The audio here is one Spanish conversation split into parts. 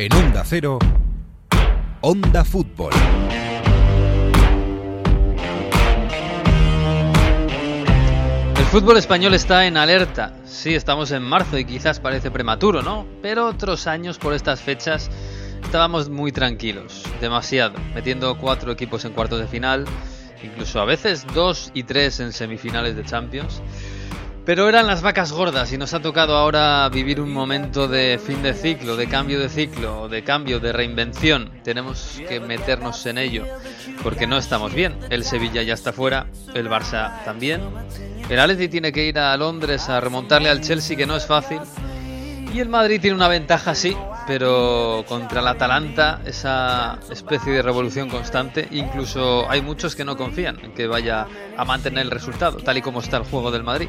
En Onda Cero, Onda Fútbol. El fútbol español está en alerta. Sí, estamos en marzo y quizás parece prematuro, ¿no? Pero otros años por estas fechas estábamos muy tranquilos, demasiado, metiendo cuatro equipos en cuartos de final, incluso a veces dos y tres en semifinales de Champions. Pero eran las vacas gordas y nos ha tocado ahora vivir un momento de fin de ciclo, de cambio de ciclo, de cambio, de reinvención. Tenemos que meternos en ello porque no estamos bien. El Sevilla ya está fuera, el Barça también. El Atleti tiene que ir a Londres a remontarle al Chelsea que no es fácil. Y el Madrid tiene una ventaja sí, pero contra el Atalanta esa especie de revolución constante, incluso hay muchos que no confían en que vaya a mantener el resultado, tal y como está el juego del Madrid.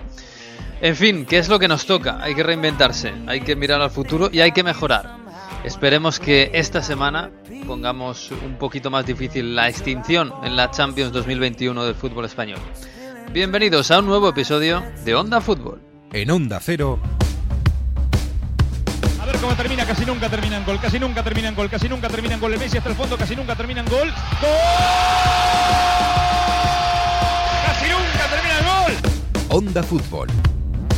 En fin, ¿qué es lo que nos toca? Hay que reinventarse, hay que mirar al futuro y hay que mejorar. Esperemos que esta semana pongamos un poquito más difícil la extinción en la Champions 2021 del fútbol español. Bienvenidos a un nuevo episodio de Onda Fútbol. En Onda Cero, A ver cómo termina, casi nunca termina en gol, casi nunca termina en gol, casi nunca termina en gol. El Messi hasta el fondo, casi nunca termina en gol. ¡Gol! ¡Casi nunca termina en gol! Onda Fútbol.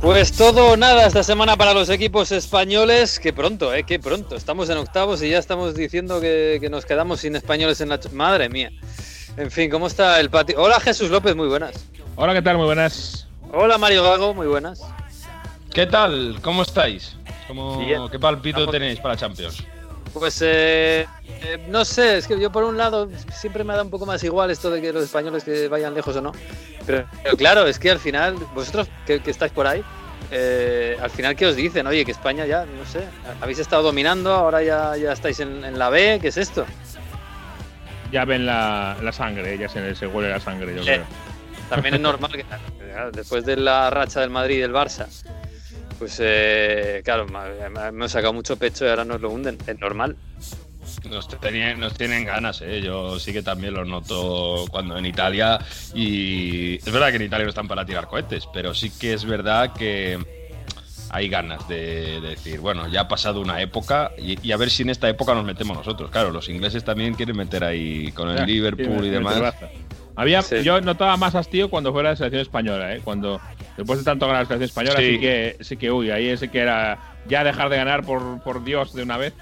Pues todo o nada esta semana para los equipos españoles. Que pronto, eh, que pronto. Estamos en octavos y ya estamos diciendo que, que nos quedamos sin españoles en la. Madre mía. En fin, ¿cómo está el patio? Hola Jesús López, muy buenas. Hola, ¿qué tal? Muy buenas. Hola Mario Gago, muy buenas. ¿Qué tal? ¿Cómo estáis? ¿Cómo. ¿Qué palpito Estamos- tenéis para Champions? Pues eh, eh, no sé, es que yo por un lado siempre me da un poco más igual esto de que los españoles que vayan lejos o no. Pero, pero claro, es que al final, vosotros que, que estáis por ahí, eh, al final, ¿qué os dicen? Oye, que España ya, no sé, habéis estado dominando, ahora ya, ya estáis en, en la B, ¿qué es esto? Ya ven la, la sangre, ya se, se huele la sangre, yo creo. También es normal que después de la racha del Madrid y del Barça, pues eh, claro, me, me- me he sacado mucho pecho y ahora nos lo hunden, es normal. Nos, tenían, nos tienen ganas, ¿eh? Yo sí que también lo noto cuando en Italia. Y es verdad que en Italia no están para tirar cohetes, pero sí que es verdad que hay ganas de, de decir, bueno, ya ha pasado una época y, y a ver si en esta época nos metemos nosotros. Claro, los ingleses también quieren meter ahí con el Ya, Liverpool y demás. Había, Sí. Yo notaba más hastío cuando fuera la selección española, ¿eh? Cuando después de tanto ganar la selección española, sí, Sí. que, sí que, uy, ahí sí que era ya dejar de ganar por, por Dios de una vez.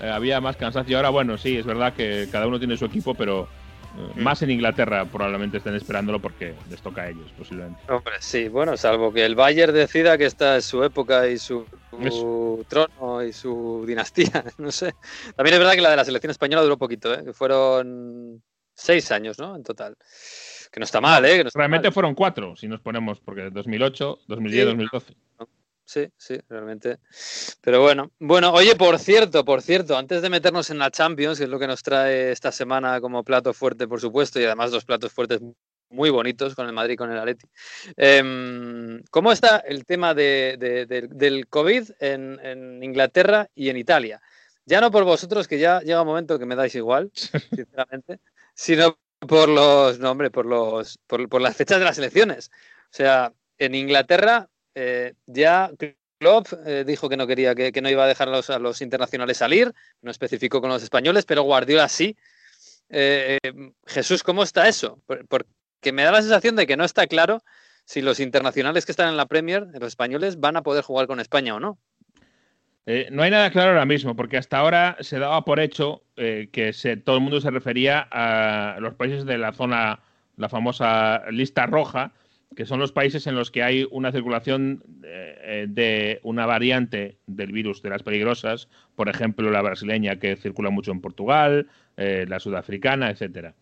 Eh, había más cansancio. Ahora, bueno, sí, es verdad que cada uno tiene su equipo, pero eh, Mm. más en Inglaterra probablemente estén esperándolo porque les toca a ellos, posiblemente. Hombre, sí, bueno, salvo que el Bayern decida que esta es su época y su, Eso. trono y su dinastía, no sé. También es verdad que la de la selección española duró poquito, ¿eh? fueron seis años, ¿no? En total. Que no está mal, ¿eh? Que no está Realmente mal. fueron cuatro, si nos ponemos, porque 2008, 2010, Sí. 2012. Sí, sí, realmente. Pero bueno, bueno, oye, por cierto, por cierto, antes de meternos en la Champions, que es lo que nos trae esta semana como plato fuerte, por supuesto, y además dos platos fuertes muy bonitos con el Madrid y con el Atleti. em, ¿Cómo está el tema de- de- del- del COVID en, en Inglaterra y en Italia? Ya no por vosotros, que ya llega un momento que me dais igual, sinceramente, sino por los, no, por los, por, por las fechas de las elecciones. O sea, en Inglaterra eh, ya Klopp eh, dijo que no quería, que, que no iba a dejar a los, a los internacionales salir, no especificó con los españoles, pero Guardiola sí. Eh, Jesús, ¿cómo está eso? Por- Porque me da la sensación de que no está claro si los internacionales que están en la Premier, los españoles, van a poder jugar con España o no. Eh, no hay nada claro ahora mismo, porque hasta ahora se daba por hecho eh, que se, todo el mundo se refería a los países de la zona, la famosa lista roja, que son los países en los que hay una circulación eh, eh, de una variante del virus de las peligrosas, por ejemplo la brasileña que circula mucho en Portugal, la sudafricana, etcétera.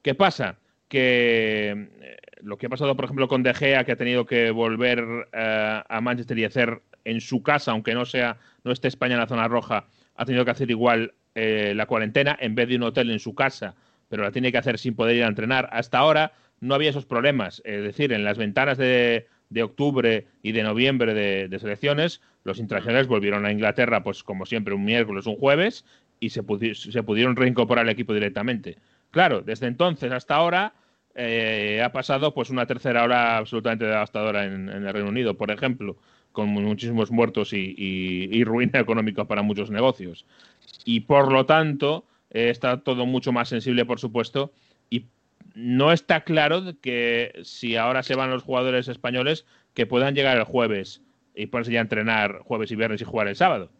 ¿Qué pasa? Que lo que ha pasado, por ejemplo, con De Gea, que ha tenido que volver a Manchester y hacer en su casa, aunque no sea, no esté España en la zona roja, ha tenido que hacer igual eh, la cuarentena en vez de un hotel en su casa, pero la tiene que hacer sin poder ir a entrenar. Hasta ahora no había esos problemas. Es decir, en las ventanas de, de octubre y de noviembre de, de, selecciones, los internacionales volvieron a Inglaterra, pues como siempre, un miércoles, un jueves, y se, pudi se pudieron reincorporar al equipo directamente. Claro, desde entonces hasta ahora eh, ha pasado pues una tercera hora absolutamente devastadora en, en, el Reino Unido, por ejemplo, con muchísimos muertos y, y, y ruina económica para muchos negocios. Y por lo tanto, eh, está todo mucho más sensible, por supuesto, y no está claro que si ahora se van los jugadores españoles, que puedan llegar el jueves y ponerse ya a entrenar jueves y viernes y jugar el sábado.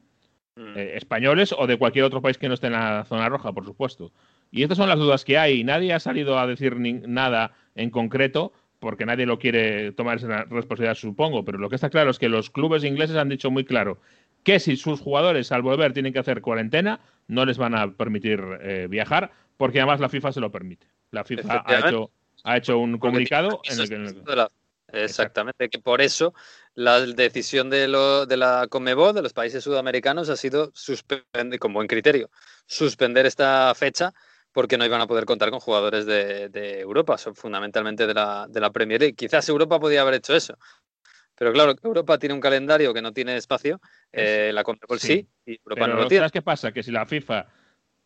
Mm. Eh, españoles o de cualquier otro país que no esté en la zona roja, por supuesto. Y estas son las dudas que hay. Nadie ha salido a decir nada en concreto porque nadie lo quiere tomar esa responsabilidad, supongo. Pero lo que está claro es que los clubes ingleses han dicho muy claro que si sus jugadores al volver tienen que hacer cuarentena, no les van a permitir eh, viajar, porque además la FIFA se lo permite. La FIFA ha hecho, ha hecho un comunicado en el que... En el... Exactamente, que por eso la decisión de, lo, de la Conmebol, de los países sudamericanos, ha sido suspender, con buen criterio, suspender esta fecha porque no iban a poder contar con jugadores de, de Europa, son fundamentalmente de la, de la Premier League. Quizás Europa podía haber hecho eso, pero claro, Europa tiene un calendario que no tiene espacio, eh, la Conmebol sí, sí, y Europa Pero no lo tiene. ¿Sabes qué pasa? Que si la FIFA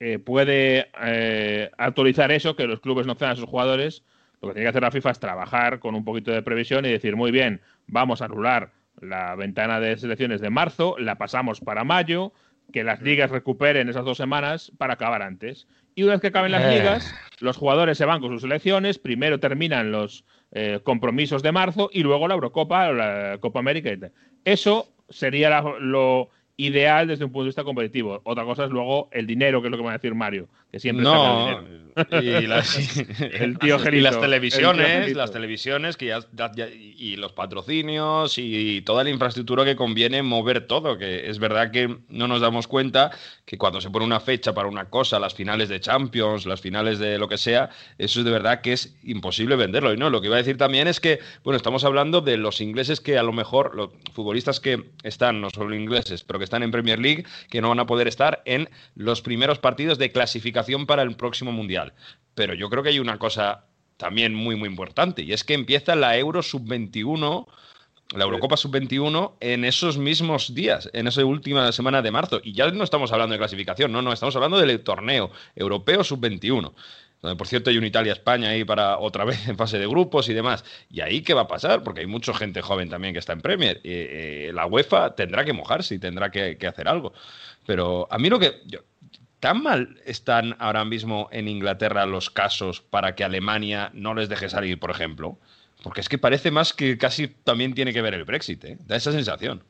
eh, puede eh, actualizar eso, que los clubes no cedan a sus jugadores, lo que tiene que hacer la FIFA es trabajar con un poquito de previsión y decir, muy bien, vamos a anular la ventana de selecciones de marzo, la pasamos para mayo, que las ligas recuperen esas dos semanas para acabar antes. Y una vez que acaben las Eh. ligas, los jugadores se van con sus selecciones, primero terminan los eh, compromisos de marzo y luego la Eurocopa o la Copa América. y tal. Eso sería la- lo ideal desde un punto de vista competitivo. Otra cosa es luego el dinero, que es lo que va a decir Mario, que siempre saca No, el y las, El tío y las el televisiones, las televisiones que ya, ya- ya- y los patrocinios y toda la infraestructura que conviene mover todo, que es verdad que no nos damos cuenta que cuando se pone una fecha para una cosa, las finales de Champions, las finales de lo que sea, eso es de verdad que es imposible venderlo. Y no, lo que iba a decir también es que, bueno, estamos hablando de los ingleses que a lo mejor, los futbolistas que están, no solo ingleses, pero que están en Premier League, que no van a poder estar en los primeros partidos de clasificación para el próximo Mundial. Pero yo creo que hay una cosa también muy, muy importante, y es que empieza la Euro Sub-21, la Eurocopa Sub-21, en esos mismos días, en esa última semana de marzo. Y ya no estamos hablando de clasificación, no, no, estamos hablando del torneo europeo Sub-21. Donde, por cierto, hay un Italia-España ahí para otra vez en fase de grupos y demás. ¿Y ahí qué va a pasar? Porque hay mucha gente joven también que está en Premier. Eh, eh, la UEFA tendrá que mojarse y tendrá que, que hacer algo. Pero a mí lo que. yo- ¿Tan mal están ahora mismo en Inglaterra los casos para que Alemania no les deje salir, por ejemplo? Porque es que parece más que casi también tiene que ver el Brexit, ¿eh? Da esa sensación.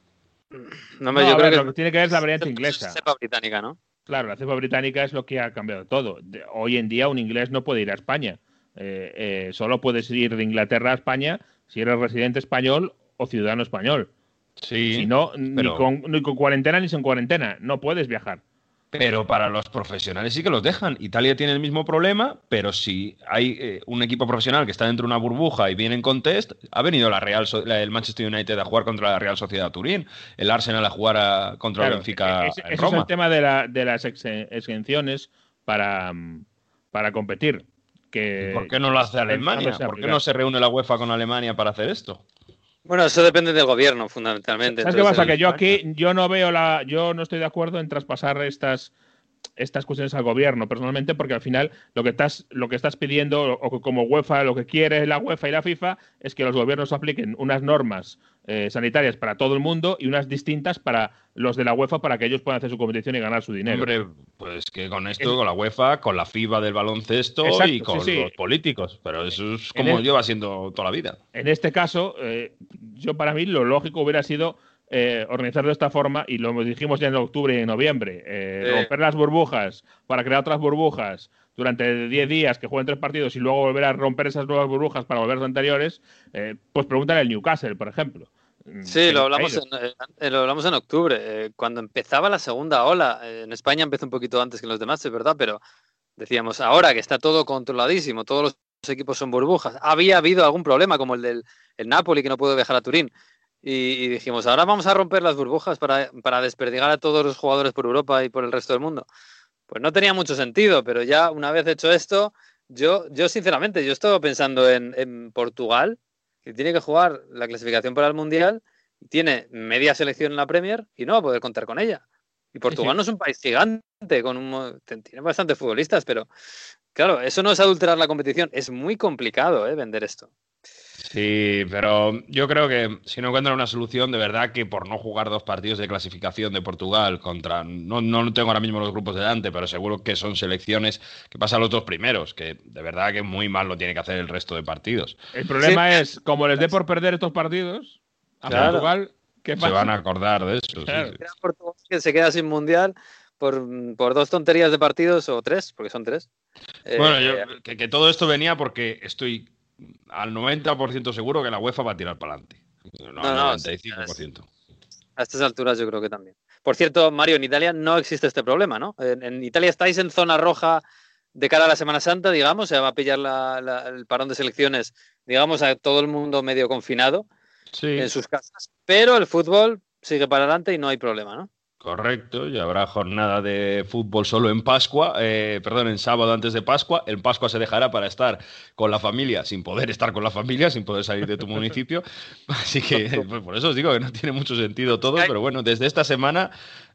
No, me- No, yo creo ver, que lo que tiene que ver es la variante inglesa. cepa británica, ¿no? Claro, la cepa británica es lo que ha cambiado todo. De- hoy en día un inglés no puede ir a España. Eh, eh, solo puedes ir de Inglaterra a España si eres residente español o ciudadano español. Sí. si no, ni, con, ni con cuarentena ni sin cuarentena. No puedes viajar. Pero para los profesionales sí que los dejan. Italia tiene el mismo problema, pero si hay eh, un equipo profesional que está dentro de una burbuja y vienen con test, ha venido la Real So- la- el Manchester United a jugar contra la Real Sociedad Turín, el Arsenal a jugar a- contra Claro, el Benfica ese, en ese es Roma. el tema de, la- de las exe- exenciones para, mm, para competir. Que ¿Por qué no lo hace Alemania? ¿Por qué no se reúne la UEFA con Alemania para hacer esto? Bueno, eso depende del gobierno, fundamentalmente. ¿Sabes qué pasa? Que yo aquí yo no veo la, yo no estoy de acuerdo en traspasar estas estas cuestiones al gobierno personalmente porque al final lo que estás lo que estás pidiendo o, o como UEFA lo que quiere la UEFA y la FIFA es que los gobiernos apliquen unas normas eh, sanitarias para todo el mundo y unas distintas para los de la UEFA para que ellos puedan hacer su competición y ganar su dinero. Hombre, pues que con esto, Es- con la UEFA, con la FIBA del baloncesto Exacto, y con sí, sí. los políticos. Pero eso es como el- lleva siendo toda la vida. En este caso, eh, yo para mí lo lógico hubiera sido eh, organizarlo de esta forma, y lo dijimos ya en octubre y en noviembre, eh, romper las burbujas para crear otras burbujas durante 10 días que jueguen tres partidos y luego volver a romper esas nuevas burbujas para volver a las anteriores, eh, pues pregúntale al Newcastle, por ejemplo. Sí, lo ha hablamos, en, eh, lo hablamos en octubre, eh, cuando empezaba la segunda ola. Eh, en España empezó un poquito antes que en los demás, es verdad, pero decíamos, ahora que está todo controladísimo, todos los equipos son burbujas, había habido algún problema como el del el Napoli que no pudo viajar a Turín. Y, y dijimos, ahora vamos a romper las burbujas para, para desperdigar a todos los jugadores por Europa y por el resto del mundo. Pues no tenía mucho sentido, pero ya una vez hecho esto, Yo, yo sinceramente, yo estaba pensando en, en Portugal, que tiene que jugar la clasificación para el Mundial, tiene media selección en la Premier y no va a poder contar con ella. Y Portugal sí. no es un país gigante, con un, tiene bastantes futbolistas, pero claro, eso no es adulterar la competición. Es muy complicado ¿eh? vender esto. Sí, pero yo creo que si no encuentran una solución, de verdad que por no jugar dos partidos de clasificación de Portugal contra. No, no tengo ahora mismo los grupos delante, pero seguro que son selecciones que pasan los dos primeros, que de verdad que muy mal lo tiene que hacer el resto de partidos. El problema es, como les dé por perder estos partidos, a Claro. Portugal, ¿qué Se pasa? van a acordar de eso. Claro. sí. Queda Portugal que se queda sin Mundial por, por dos tonterías de partidos, o tres, porque son tres. Eh, Bueno, yo, que, que todo esto venía porque estoy al 90% seguro que la UEFA va a tirar para adelante. No, No, al no, 95%. A estas alturas yo creo que también. Por cierto, Mario, en Italia no existe este problema, ¿no? En, en Italia estáis en zona roja de cara a la Semana Santa, digamos, se va a pillar la- la- el parón de selecciones, digamos, a todo el mundo medio confinado Sí. en sus casas, pero el fútbol sigue para adelante y no hay problema, ¿no? Correcto, y habrá jornada de fútbol solo en Pascua, eh, perdón, en sábado antes de Pascua. En Pascua se dejará para estar con la familia, sin poder estar con la familia, sin poder salir de tu municipio. Así que pues, por eso os digo que no tiene mucho sentido todo, pero bueno, desde esta semana,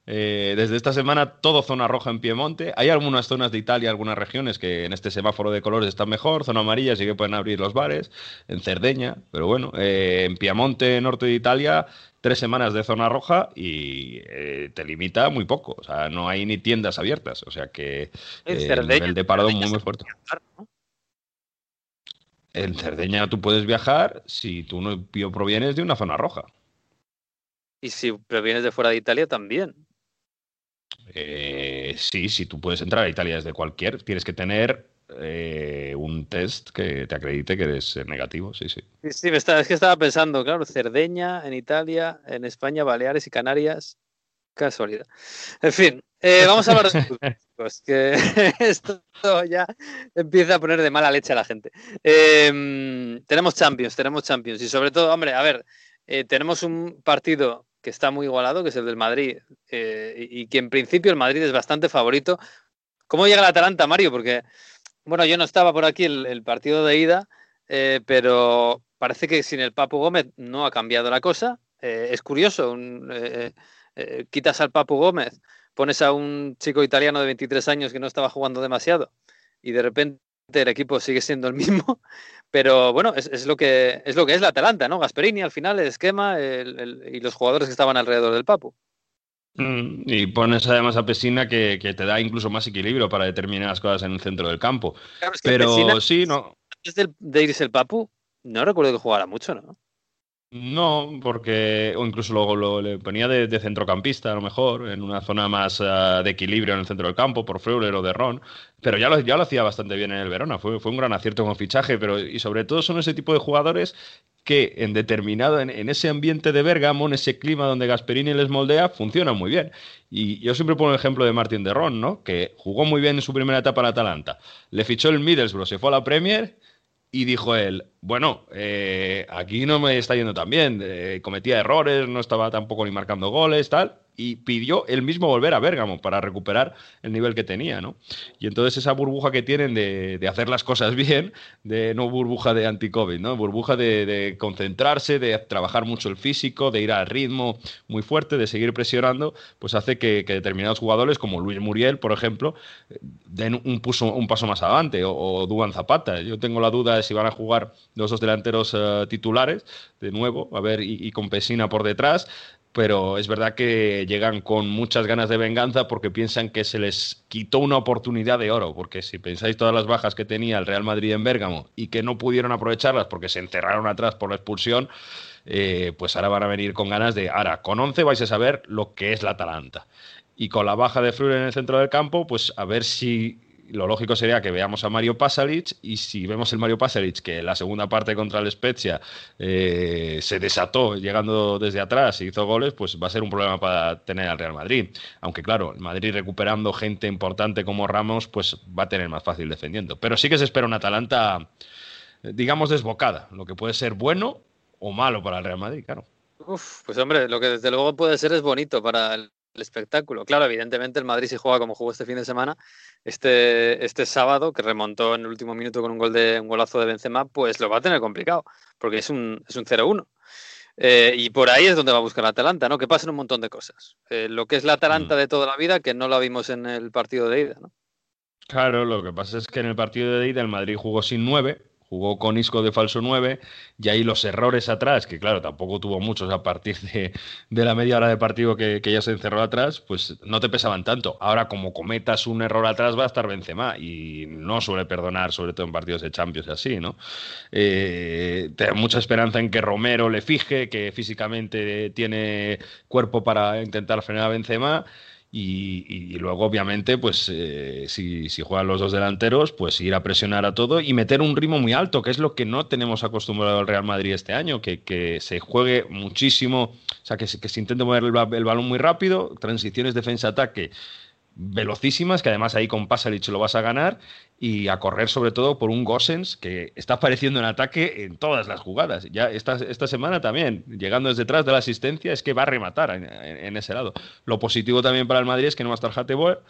eh, desde esta semana todo zona roja en Piemonte. Hay algunas zonas de Italia, algunas regiones que en este semáforo de colores están mejor, zona amarilla sí que pueden abrir los bares, en Cerdeña, pero bueno, eh, en Piemonte, norte de Italia, tres semanas de zona roja y eh, te limita muy poco. O sea, no hay ni tiendas abiertas. O sea que eh, el nivel de parado muy, muy fuerte. puede viajar, ¿no? En Cerdeña tú puedes viajar si tú no provienes de una zona roja. Y si provienes de fuera de Italia también. Eh, sí, si tú puedes entrar a Italia desde cualquier, tienes que tener eh, un test que te acredite que eres eh, negativo. Sí, sí. Sí, sí, me está- es que estaba pensando, claro, Cerdeña en Italia, en España, Baleares y Canarias. Casualidad. En fin, eh, vamos a hablar de chicos, que esto ya empieza a poner de mala leche a la gente. Eh, tenemos Champions, tenemos Champions y sobre todo, hombre, a ver, tenemos un partido que está muy igualado, que es el del Madrid, y, y que en principio el Madrid es bastante favorito. ¿Cómo llega el Atalanta, Mario? Porque, bueno, yo no estaba por aquí el, partido de ida, eh, pero parece que sin el Papu Gómez no ha cambiado la cosa. Eh, es curioso, un, eh, eh, quitas al Papu Gómez, pones a un chico italiano de 23 años que no estaba jugando demasiado y de repente el equipo sigue siendo el mismo, pero bueno, es, lo, que, es lo que es la Atalanta, ¿no? Gasperini al final, el esquema el- y los jugadores que estaban alrededor del Papu. Mm, Y pones además a Pesina que, que te da incluso más equilibrio para determinadas cosas en el centro del campo. Claro, es que Pero sí, no, antes del- de irse el Papu, no recuerdo que jugara mucho, ¿no? No, porque, o incluso luego lo, le ponía de, de centrocampista, a lo mejor, en una zona más ah, de equilibrio en el centro del campo, por Freuler o de Ron, pero ya lo, ya lo hacía bastante bien en el Verona, fue, fue un gran acierto con fichaje, pero y sobre todo son ese tipo de jugadores que en determinado, en, en ese ambiente de Bergamo, en ese clima donde Gasperini les moldea, funcionan muy bien. Y yo siempre pongo el ejemplo de Martín de Ron, ¿no? Que jugó muy bien en su primera etapa en Atalanta, le fichó el Middlesbrough, se fue a la Premier y dijo él, bueno, eh, aquí no me está yendo tan bien, eh, cometía errores, no estaba tampoco ni marcando goles, tal, y pidió él mismo volver a Bérgamo para recuperar el nivel que tenía, ¿no? Y entonces esa burbuja que tienen de, hacer las cosas bien, de no burbuja de anti-COVID, ¿no? Burbuja de, concentrarse, de trabajar mucho el físico, de ir al ritmo muy fuerte, de seguir presionando, pues hace que, determinados jugadores, como Luis Muriel, por ejemplo, den un, un paso más adelante, o, o Duan Zapata. Yo tengo la duda de si van a jugar los dos delanteros eh, titulares, de nuevo, a ver, y, y con Pesina por detrás, pero es verdad que llegan con muchas ganas de venganza porque piensan que se les quitó una oportunidad de oro, porque si pensáis todas las bajas que tenía el Real Madrid en Bérgamo y que no pudieron aprovecharlas porque se encerraron atrás por la expulsión, eh, pues ahora van a venir con ganas de, ahora, con 11 vais a saber lo que es la Atalanta. Y con la baja de Fleur en el centro del campo, pues a ver si lo lógico sería que veamos a Mario Pasalic y si vemos el Mario Pasalic que en la segunda parte contra el Spezia eh, se desató llegando desde atrás y hizo goles, pues va a ser un problema para tener al Real Madrid. Aunque claro, el Madrid recuperando gente importante como Ramos, pues va a tener más fácil defendiendo. Pero sí que se espera una Atalanta, digamos, desbocada, lo que puede ser bueno o malo para el Real Madrid, claro. Uf, pues hombre, lo que desde luego puede ser es bonito para el espectáculo. Claro, evidentemente el Madrid si juega como jugó este fin de semana, este, este sábado, que remontó en el último minuto con un gol de un golazo de Benzema, pues lo va a tener complicado, porque es un, es un 0-1. Eh, y por ahí es donde va a buscar la Atalanta, ¿no? Que pasen un montón de cosas. Eh, lo que es la Atalanta Mm. de toda la vida, que no la vimos en el partido de ida, ¿no? Claro, lo que pasa es que en el partido de ida el Madrid jugó sin nueve, jugó con Isco de falso 9 y ahí los errores atrás, que claro, tampoco tuvo muchos a partir de, de la media hora de partido que, que, ya se encerró atrás, pues no te pesaban tanto. Ahora, como cometas un error atrás, va a estar Benzema y no suele perdonar, sobre todo en partidos de Champions y así, ¿no? Eh, mucha esperanza en que Romero le fije, que físicamente tiene cuerpo para intentar frenar a Benzema. Y, luego, obviamente, pues eh, si, si, juegan los dos delanteros, pues ir a presionar a todo y meter un ritmo muy alto, que es lo que no tenemos acostumbrado al Real Madrid este año, que, que se juegue muchísimo, o sea, que, que se intente mover el, el balón muy rápido, transiciones defensa-ataque velocísimas, que además ahí con Pasalic lo vas a ganar, y a correr sobre todo por un Gossens que está apareciendo en ataque en todas las jugadas. Ya esta, esta semana también, llegando desde detrás de la asistencia, es que va a rematar en, ese lado. Lo positivo también para el Madrid es que no va a estar Hateboer,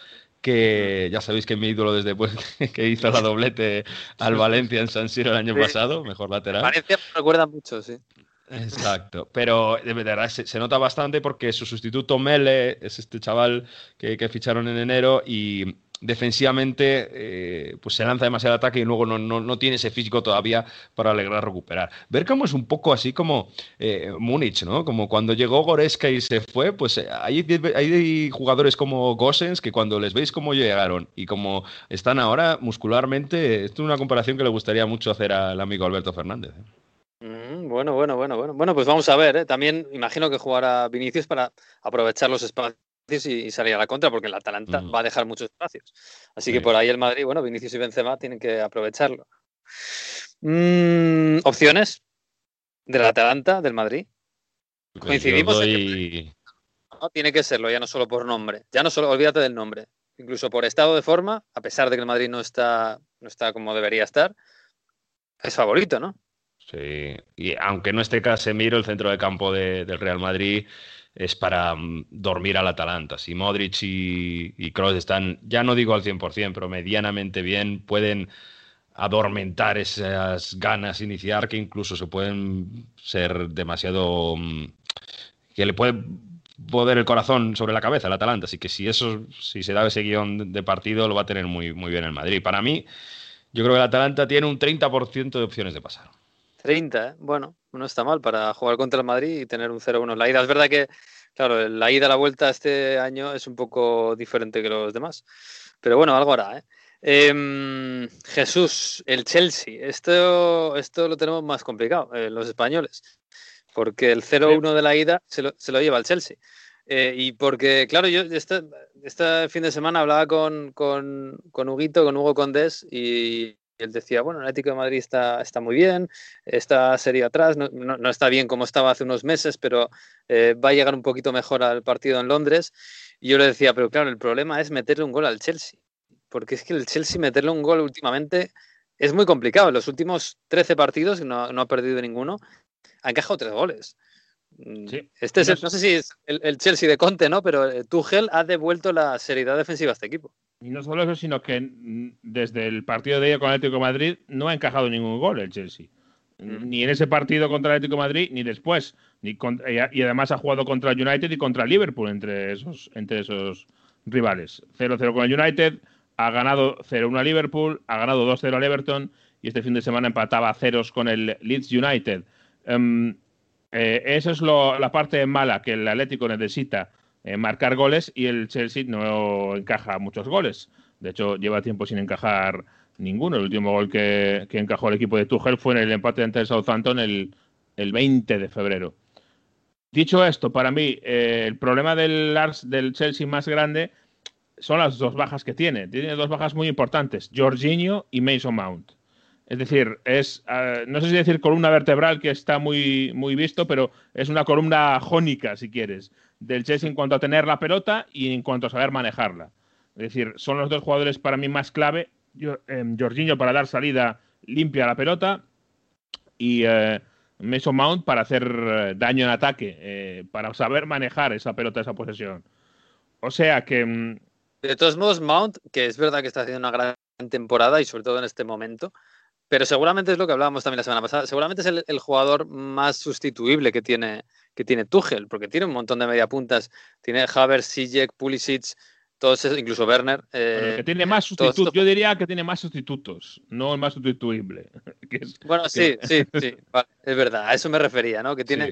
que ya sabéis que mi ídolo desde pues, que hizo la doblete al Valencia en San Siro el año pasado, mejor lateral. Valencia me recuerda mucho, sí. Exacto, pero de verdad se, nota bastante porque su sustituto Mele es este chaval que, ficharon en enero y defensivamente eh, pues se lanza demasiado ataque y luego no, no, no, tiene ese físico todavía para alegrar recuperar. Ver cómo es un poco así como eh, Múnich, ¿no? Como cuando llegó Goreska y se fue, pues eh, hay, hay jugadores como Gossens que cuando les veis cómo llegaron y cómo están ahora muscularmente, esto es una comparación que le gustaría mucho hacer al amigo Alberto Fernández. Bueno, bueno, bueno, bueno. Bueno, pues vamos a ver. ¿eh? También imagino que jugará Vinicius para aprovechar los espacios y, y salir a la contra, porque el Atalanta mm. va a dejar muchos espacios. Así sí. que por ahí el Madrid, bueno, Vinicius y Benzema tienen que aprovecharlo. Mm, ¿Opciones del Atalanta, del Madrid? Pues Coincidimos doy... en que no, tiene que serlo, ya no solo por nombre. Ya no solo, olvídate del nombre. Incluso por estado de forma, a pesar de que el Madrid no está, no está como debería estar, es favorito, ¿no? Sí, y aunque no esté Casemiro, el centro de campo de, del Real Madrid es para um, dormir al Atalanta. Si Modric y, y Kroos están, ya no digo al 100%, pero medianamente bien, pueden adormentar esas ganas iniciar que incluso se pueden ser demasiado... Um, que le puede poder el corazón sobre la cabeza al Atalanta. Así que si eso, si se da ese guion de partido, lo va a tener muy, muy bien el Madrid. Para mí, yo creo que el Atalanta tiene un 30% de opciones de pasar. 30, ¿eh? bueno, no está mal para jugar contra el Madrid y tener un 0-1 en la ida. Es verdad que, claro, la ida a la vuelta este año es un poco diferente que los demás. Pero bueno, algo hará, ¿eh? eh Jesús, el Chelsea. Esto, esto lo tenemos más complicado, eh, los españoles. Porque el 0-1 de la ida se lo, se lo lleva el Chelsea. Eh, y porque, claro, yo este, este, fin de semana hablaba con, con, con Huguito, con Hugo Condés, y él decía, bueno, el Atlético de Madrid está, está muy bien, está serio atrás, no, no, no, está bien como estaba hace unos meses, pero eh, va a llegar un poquito mejor al partido en Londres. Y yo le decía, pero claro, el problema es meterle un gol al Chelsea, porque es que el Chelsea meterle un gol últimamente es muy complicado. En los últimos 13 partidos, no, no ha perdido ninguno, ha encajado tres goles. Sí. Este es el, no sé si es el, el, Chelsea de Conte, ¿no? Pero eh, Tuchel ha devuelto la seriedad defensiva a este equipo. Y no solo eso, sino que desde el partido de ella con el Atlético de Madrid no ha encajado ningún gol el Chelsea. Mm. Ni en ese partido contra el Atlético de Madrid, ni después. Ni con, y además ha jugado contra el United y contra el Liverpool entre esos, entre esos rivales. 0-0 con el United, ha ganado 0-1 a Liverpool, ha ganado 2-0 al Everton y este fin de semana empataba a ceros con el Leeds United. Um, eh, esa es lo, la parte mala que el Atlético necesita eh, marcar goles y el Chelsea no encaja muchos goles. De hecho, lleva tiempo sin encajar ninguno. El último gol que, que encajó el equipo de Tuchel fue en el empate ante el Southampton el, el 20 de febrero. Dicho esto, para mí, eh, el problema del, del Chelsea más grande son las dos bajas que tiene. Tiene dos bajas muy importantes, Jorginho y Mason Mount. Es decir, es, uh, no sé si decir columna vertebral, que está muy, muy visto, pero es una columna jónica, si quieres, del Chelsea en cuanto a tener la pelota y en cuanto a saber manejarla. Es decir, son los dos jugadores para mí más clave. Yo, eh, Jorginho para dar salida limpia a la pelota y eh, Mount para hacer daño en ataque, eh, para saber manejar esa pelota, esa posesión. O sea que. Mm, de todos modos, Mount, que es verdad que está haciendo una gran temporada y sobre todo en este momento, pero seguramente es lo que hablábamos también la semana pasada, seguramente es el, jugador más sustituible que tiene, que tiene Tuchel, porque tiene un montón de mediapuntas, tiene Havertz, Sijek, Pulisic, todos, incluso Werner. Eh, que tiene más sustitutos, yo diría que tiene más sustitutos, no el más sustituible. bueno, sí, sí, sí, es verdad, a eso me refería, ¿no? Que tiene,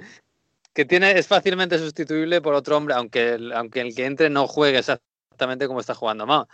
que tiene, es fácilmente sustituible por otro hombre, aunque el, aunque el que entre no juegue exactamente como está jugando Mount.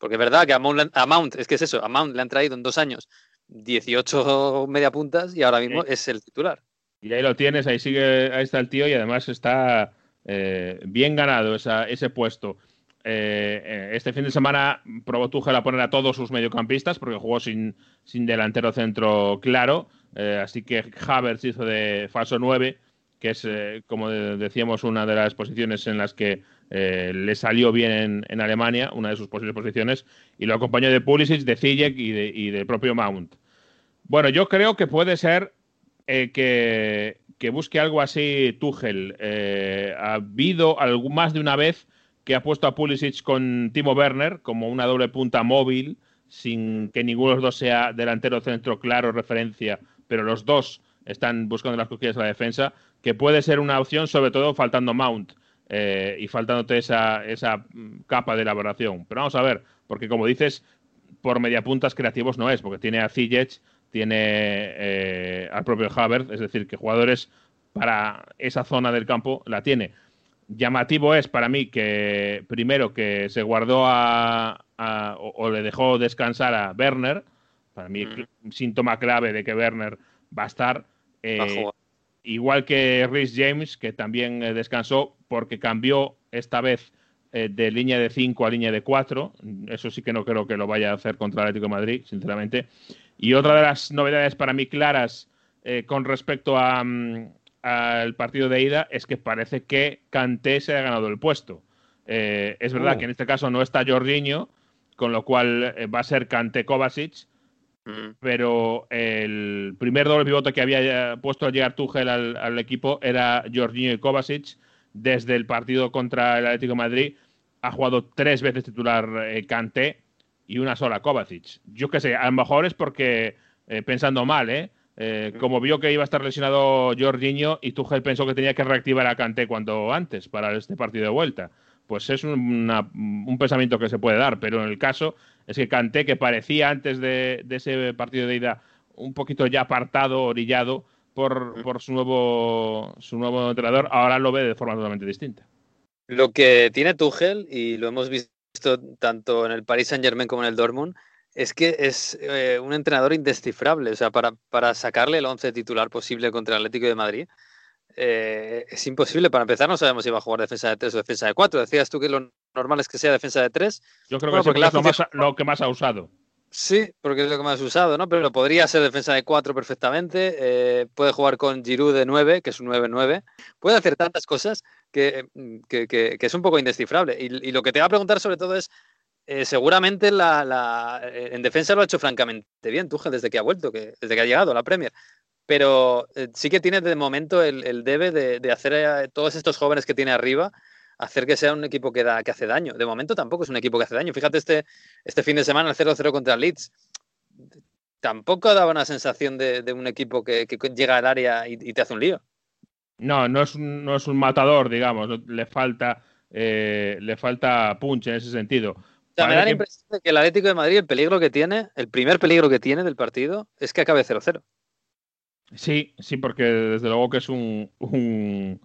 Porque es verdad que a Mount, es que es eso, a Mount le han traído en dos años 18 media puntas y ahora mismo es el titular. Y ahí lo tienes, ahí sigue, ahí está el tío y además está eh, bien ganado ese puesto. Eh, eh, este fin de semana probó Tuchel a poner a todos sus mediocampistas porque jugó sin, sin delantero centro claro. así que Havertz hizo de falso 9 que es, como decíamos, una de las posiciones en las que eh, le salió bien en, Alemania, una de sus posibles posiciones, y lo acompañó de Pulisic, de Ziyech y de, y de propio Mount. Bueno, yo creo que puede ser eh, que, busque algo así Tuchel. ha habido algo, más de una vez que ha puesto a Pulisic con Timo Werner como una doble punta móvil, sin que ninguno de los dos sea delantero centro claro, referencia, pero los dos están buscando las cosquillas de la defensa que puede ser una opción, sobre todo faltando Mount eh, y faltándote esa, esa capa de elaboración. Pero vamos a ver, porque como dices, por mediapuntas creativos no es, porque tiene a Ziyech, tiene eh, al propio Havertz, es decir, que jugadores para esa zona del campo la tiene. Llamativo es para mí que primero que se guardó a, o, le dejó descansar a Werner, para mí mm. síntoma clave de que Werner va a estar. Eh, igual que Rhys James, que también eh, descansó porque cambió esta vez eh, de línea de 5 a línea de 4. Eso sí que no creo que lo vaya a hacer contra el Atlético de Madrid, sinceramente. Y otra de las novedades para mí claras eh, con respecto mm, al partido de ida es que parece que Kanté se ha ganado el puesto. es verdad oh. que en este caso no está Jorginho, con lo cual va a ser Kanté Kovacic Mm. Pero el primer doble pivote que había puesto a llegar Tuchel al, equipo era Jorginho y Kovacic. Desde el partido contra el Atlético de Madrid ha jugado tres veces titular eh, Kanté y una sola Kovacic. Yo qué sé, a lo mejor es porque, eh, pensando mal, ¿eh? ¿eh? como vio que iba a estar lesionado Jorginho y Tuchel pensó que tenía que reactivar a Kanté cuando antes para este partido de vuelta. Pues es un pensamiento que se puede dar, pero en el caso es que Canté, que parecía antes de, ese partido de ida un poquito ya apartado, orillado por, su, nuevo, su nuevo entrenador, ahora lo ve de forma totalmente distinta. Lo que tiene Tuchel, y lo hemos visto tanto en el Paris Saint Germain como en el Dortmund, es que es eh, un entrenador indescifrable. O sea, para, para sacarle el once titular posible contra el Atlético de Madrid, eh, es imposible. Para empezar, no sabemos si va a jugar defensa de 3 o defensa de 4. Decías tú que lo normal es que sea defensa de 3. Yo creo que es lo, más, lo, que más ha usado. Sí, porque es lo que más ha usado, ¿no? Pero podría ser defensa de 4 perfectamente. Eh, puede jugar con Giroud de 9, que es un 9-9. Puede hacer tantas cosas que, que, es un poco indescifrable. Y, lo que te va a preguntar sobre todo es, eh, seguramente la, en defensa lo ha hecho francamente bien Tuchel desde que ha vuelto, que, desde que ha llegado a la Premier pero eh, sí que tiene de momento el, debe de, hacer a todos estos jóvenes que tiene arriba, hacer que sea un equipo que, da, que hace daño. De momento tampoco es un equipo que hace daño. Fíjate este, este fin de semana el 0-0 contra el Leeds. Tampoco daba una sensación de, un equipo que, llega al área y, te hace un lío. No, no es un, no es un matador, digamos. Le falta, eh, le falta punch en ese sentido. me da la impresión de que el Atlético de Madrid, el peligro que tiene, el primer peligro que tiene del partido es que acabe 0-0. Sí, sí, porque desde luego que es un,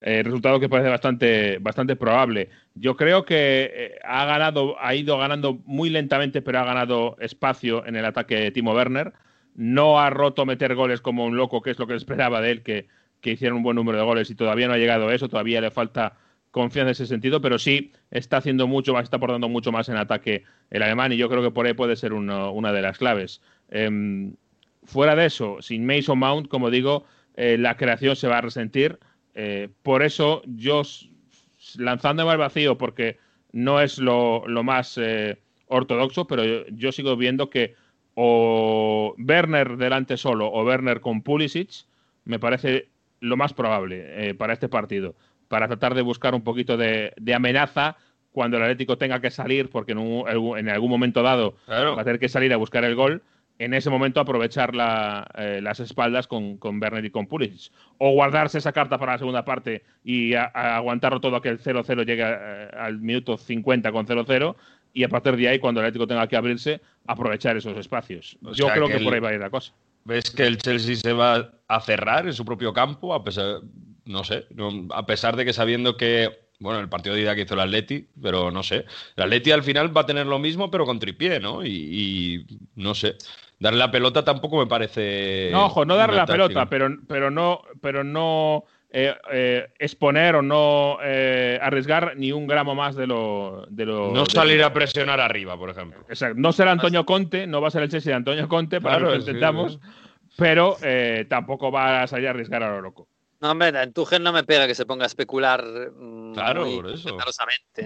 eh, resultado que parece bastante, bastante probable. Yo creo que eh, ha ganado, ha ido ganando muy lentamente, pero ha ganado espacio en el ataque de Timo Werner. No ha roto meter goles como un loco, que es lo que esperaba de él, que, que hiciera un buen número de goles y todavía no ha llegado a eso, todavía le falta confianza en ese sentido, pero sí está haciendo mucho más, está aportando mucho más en ataque el alemán y yo creo que por ahí puede ser una de las claves. Em, Fuera de eso, sin Mason Mount, como digo, eh, la creación se va a resentir. Eh, por eso yo, lanzándome al vacío, porque no es lo, más eh, ortodoxo, pero yo, sigo viendo que o Werner delante solo o Werner con Pulisic me parece lo más probable para este partido, para tratar de buscar un poquito de, amenaza cuando el Atlético tenga que salir, porque en, un- en algún momento dado Claro. va a tener que salir a buscar el gol, en ese momento aprovechar la, eh, las espaldas con, con Werner y con Pulisic. O guardarse esa carta para la segunda parte y a- a aguantarlo todo a que el 0-0 llegue eh, al minuto 50 con 0-0 y a partir de ahí, cuando el Atlético tenga que abrirse, aprovechar esos espacios. O Yo creo que que, el- por ahí va a ir la cosa. ¿Ves que el Chelsea se va a cerrar en su propio campo? A pesar, no sé, no- a pesar de que sabiendo que, bueno, el partido de ida que hizo el Atleti, pero no sé. El Atleti al final va a tener lo mismo, pero con tripié, ¿no? Y, y no sé. Darle la pelota tampoco me parece. No, ojo, no darle la pelota, pero, pero no, pero no eh, eh, exponer o no eh, arriesgar ni un gramo más de lo. De lo No de- salir a presionar arriba, por ejemplo. Exacto. No será Antonio Conte, no va a ser el Chelsea de Antonio Conte, para Claro, lo que sí, intentamos, sí. Pero eh, tampoco va a salir a arriesgar a lo loco. No, hombre, en Tuchel no me pega que se ponga a especular mm, Claro, muy por eso.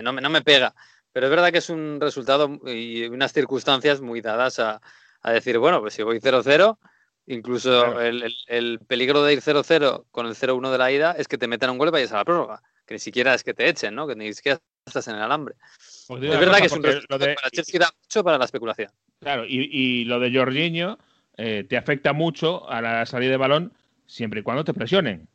no me, no me pega. Pero es verdad que es un resultado y unas circunstancias muy dadas a, a decir, bueno, pues si voy 0-0, incluso Claro. el, el- el peligro de ir 0-0 con el 0-1 de la ida es que te metan un gol y vayas a la prórroga. Que ni siquiera es que te echen, ¿no? Que ni siquiera estás en el alambre. Digo Es verdad cosa, que es un resultado lo de- para Chelsea da mucho para la especulación. Claro, y, y lo de Jorginho eh, te afecta mucho a la salida de balón siempre y cuando te presionen.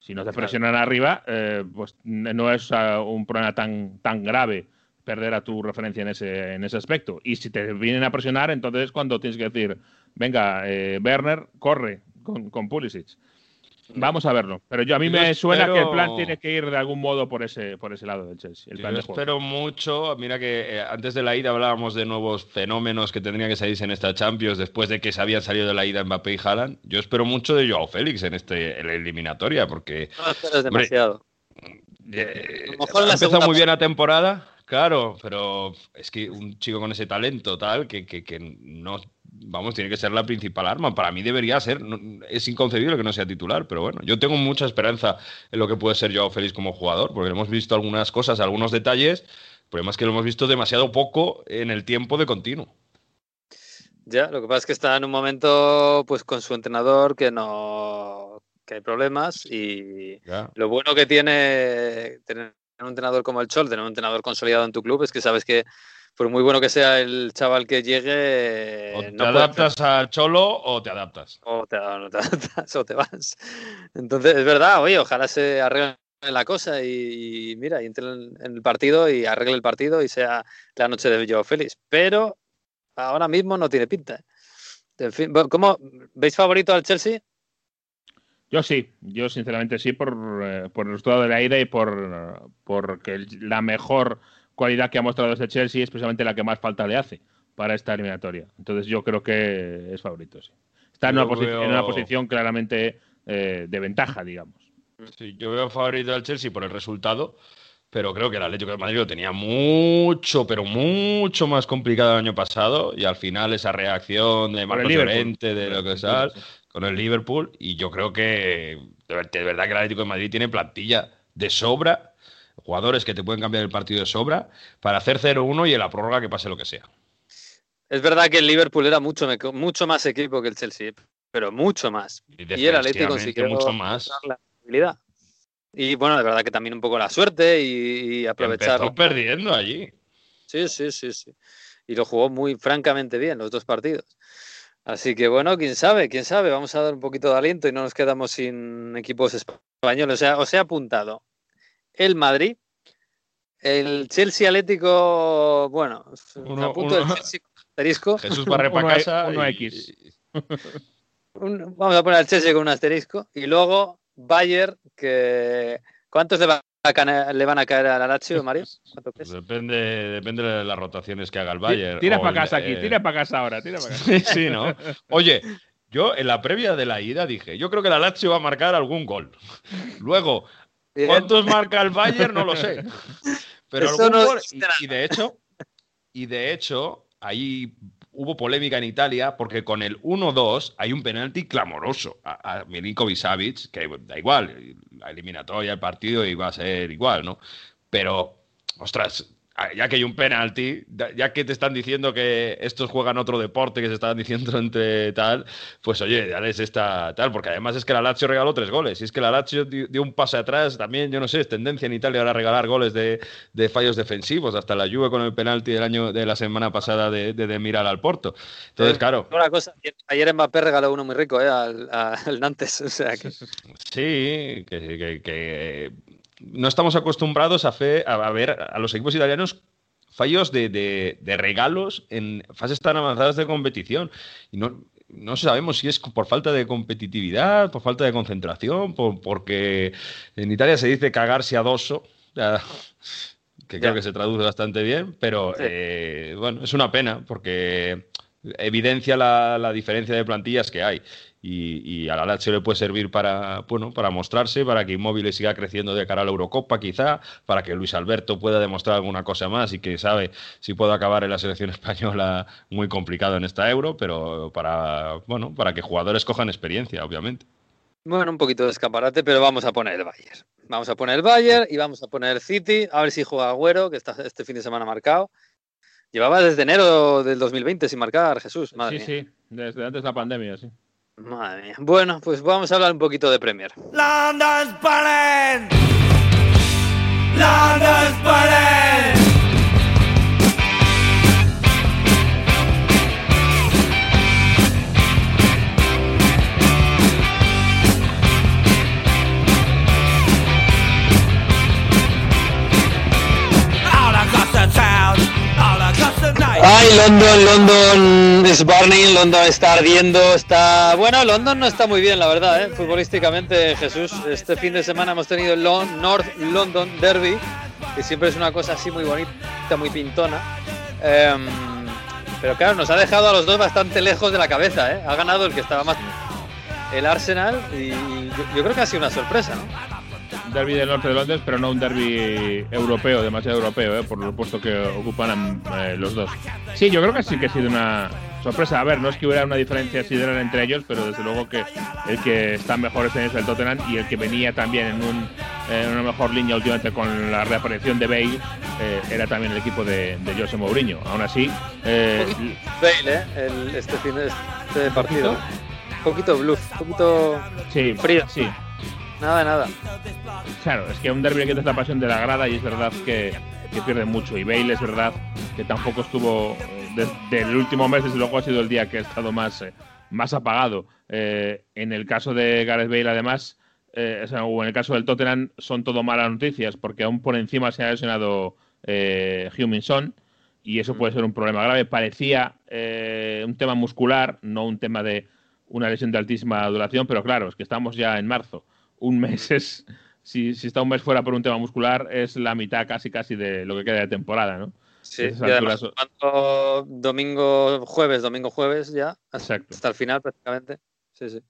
Si no te presionan arriba, eh, pues no es ah, un problema tan, tan grave perder a tu referencia en ese, en ese aspecto. Y si te vienen a presionar, entonces es cuando tienes que decir, venga, eh, Werner, corre con, con Pulisic. Vamos a verlo. Pero yo a mí Yo me suena que el plan tiene que ir de algún modo por ese, por ese lado del Chelsea. El Yo plan de juego. espero mucho. Mira que eh, antes de la ida hablábamos de nuevos fenómenos que tendrían que salirse en esta Champions después de que se habían salido de la ida Mbappé y Haaland. Yo espero mucho de Joao Félix en este en la eliminatoria porque No esperes demasiado. eh, A lo mejor en ha la empezado segunda muy bien la temporada, claro, pero es que un chico con ese talento tal que, que, que no vamos tiene que ser la principal arma. Para mí debería ser. no- es inconcebible que no sea titular, pero bueno, yo tengo mucha esperanza en lo que puede ser Joao Félix como jugador, porque hemos visto algunas cosas, algunos detalles. El problema es que lo hemos visto demasiado poco en el tiempo de continuo. Ya, lo que pasa es que está en un momento pues con su entrenador que no que hay problemas y Ya. lo bueno que tiene tener un entrenador como el Chol, tener un entrenador consolidado en tu club es que sabes que por muy bueno que sea el chaval que llegue O te no puede- adaptas a Cholo o te adaptas. o te, o te adaptas o te vas. Entonces, es verdad, oye, ojalá se arregle la cosa y, y mira, y entre en en el partido y arregle el partido y sea la noche de Joao Félix. Pero ahora mismo no tiene pinta. ¿eh? En fin, bueno, ¿cómo veis favorito al Chelsea? Yo sí, yo sinceramente sí, por, eh, por el resultado de la ida y por porque la mejor cualidad que ha mostrado este Chelsea es precisamente la que más falta le hace para esta eliminatoria. Entonces yo creo que es favorito, sí. Está en, una, veo- en una posición claramente eh, de ventaja, digamos. Sí, yo veo favorito al Chelsea por el resultado, pero creo que el Atlético de Madrid lo tenía mucho, pero mucho más complicado el año pasado y al final esa reacción de Marcos. Llorente, de lo que sea, con el Liverpool y yo creo que de verdad que el Atlético de Madrid tiene plantilla de sobra, jugadores que te pueden cambiar el partido de sobra para hacer 0-1 y en la prórroga que pase lo que sea. Es verdad que el Liverpool era mucho, mucho más equipo que el Chelsea, pero mucho más. Y, Y el Atlético consiguió mucho más. la habilidad. Y bueno, de verdad que también un poco la suerte y, y aprovechar. Empezó perdiendo allí. Sí, sí, sí, sí. Y lo jugó muy francamente bien los dos partidos. Así que bueno, quién sabe, quién sabe. Vamos a dar un poquito de aliento y no nos quedamos sin equipos españoles. O sea, os he apuntado el Madrid, el Chelsea Atlético, bueno, Uno- apunto el uno- Chelsea con asterisco. Jesús barre para Uno- casa. uno y- X. Un- vamos a poner al Chelsea con un asterisco. Y luego Bayern, que ¿cuántos le, va a ca- le van a caer al Lazio, Mario? ¿Cuánto crees? Depende, depende de las rotaciones que haga el Bayern. Tira para el- casa aquí, eh, tira para casa ahora, tira para casa. Sí, sí, ¿no? Oye, yo en la previa de la ida dije, yo creo que la Lazio va a marcar algún gol. Luego. ¿Cuántos marca el Bayern? No lo sé. Pero algún no gol. Y, y de hecho, y de hecho, ahí hubo polémica en Italia porque con el 1-2 hay un penalti clamoroso a, a Milinkovic Savic, que da igual, la eliminatoria, el partido iba a ser igual, ¿no? Pero, ostras, ya que hay un penalti, ya que te están diciendo que estos juegan otro deporte que se estaban diciendo entre tal, pues oye, ya les esta tal, porque además es que la Lazio regaló tres goles, y es que la Lazio dio un pase atrás, también, yo no sé, es tendencia en Italia ahora regalar goles de, fallos defensivos, hasta la Juve con el penalti del año de la semana pasada de, de, mirar al Porto. Entonces, claro. Una cosa, ayer Mbappé regaló uno muy rico, ¿eh? Al, Nantes, o sea que... Sí, que no estamos acostumbrados a, fe, a, ver a los equipos italianos fallos de, regalos en fases tan avanzadas de competición. Y no, no sabemos si es por falta de competitividad, por falta de concentración, porque en Italia se dice cagarse a doso, que creo que se traduce bastante bien, pero eh, bueno, es una pena porque evidencia la, la, diferencia de plantillas que hay y, a la Lazio le puede servir para, bueno, para mostrarse, para que Inmóvil siga creciendo de cara a la Eurocopa quizá, para que Luis Alberto pueda demostrar alguna cosa más y que sabe si puede acabar en la selección española muy complicado en esta Euro, pero para, bueno, para que jugadores cojan experiencia, obviamente. Bueno, un poquito de escaparate, pero vamos a poner el Bayern. Vamos a poner el Bayern y vamos a poner el City, a ver si juega Agüero, que está este fin de semana marcado. Llevaba desde enero del 2020 sin marcar, Jesús. Madre sí, sí, desde antes de la pandemia, sí. Madre mía. Bueno, pues vamos a hablar un poquito de Premier. Ay, London, London es burning, London está ardiendo, está... Bueno, London no está muy bien, la verdad, ¿eh? futbolísticamente, Jesús. Este fin de semana hemos tenido el North London Derby, que siempre es una cosa así muy bonita, muy pintona. Em, pero claro, nos ha dejado a los dos bastante lejos de la cabeza, ¿eh? Ha ganado el que estaba más... El Arsenal y yo creo que ha sido una sorpresa, ¿no? Derby del norte de Londres, pero no un derby europeo, demasiado europeo, ¿eh? por el puesto que ocupan eh, los dos. Sí, yo creo que sí que ha sido una sorpresa. A ver, no es que hubiera una diferencia sideral entre ellos, pero desde luego que el que está mejor este es el Tottenham y el que venía también en, un, una mejor línea últimamente con la reaparición de Bale eh, era también el equipo de, de José Mourinho. Aún así, Bale, ¿eh? El, este fin de este partido. Un poquito bluff, un poquito sí, frío. Sí, Nada, nada. Claro, es que un derby que es la pasión de la grada y es verdad que, pierde mucho. Y Bale es verdad que tampoco estuvo, desde el último mes, desde luego ha sido el día que ha estado más, eh, más apagado. Eh, en el caso de Gareth Bale, además, eh, o en el caso del Tottenham, son todo malas noticias, porque aún por encima se ha lesionado eh, Huminson y eso puede ser un problema grave. Parecía un tema muscular, no un tema de una lesión de altísima duración, pero claro, es que estamos ya en marzo un mes es, si, si, está un mes fuera por un tema muscular, es la mitad casi casi de lo que queda de temporada, ¿no? Sí, y además, domingo, jueves, domingo, jueves ya, hasta el final prácticamente. Sí, sí.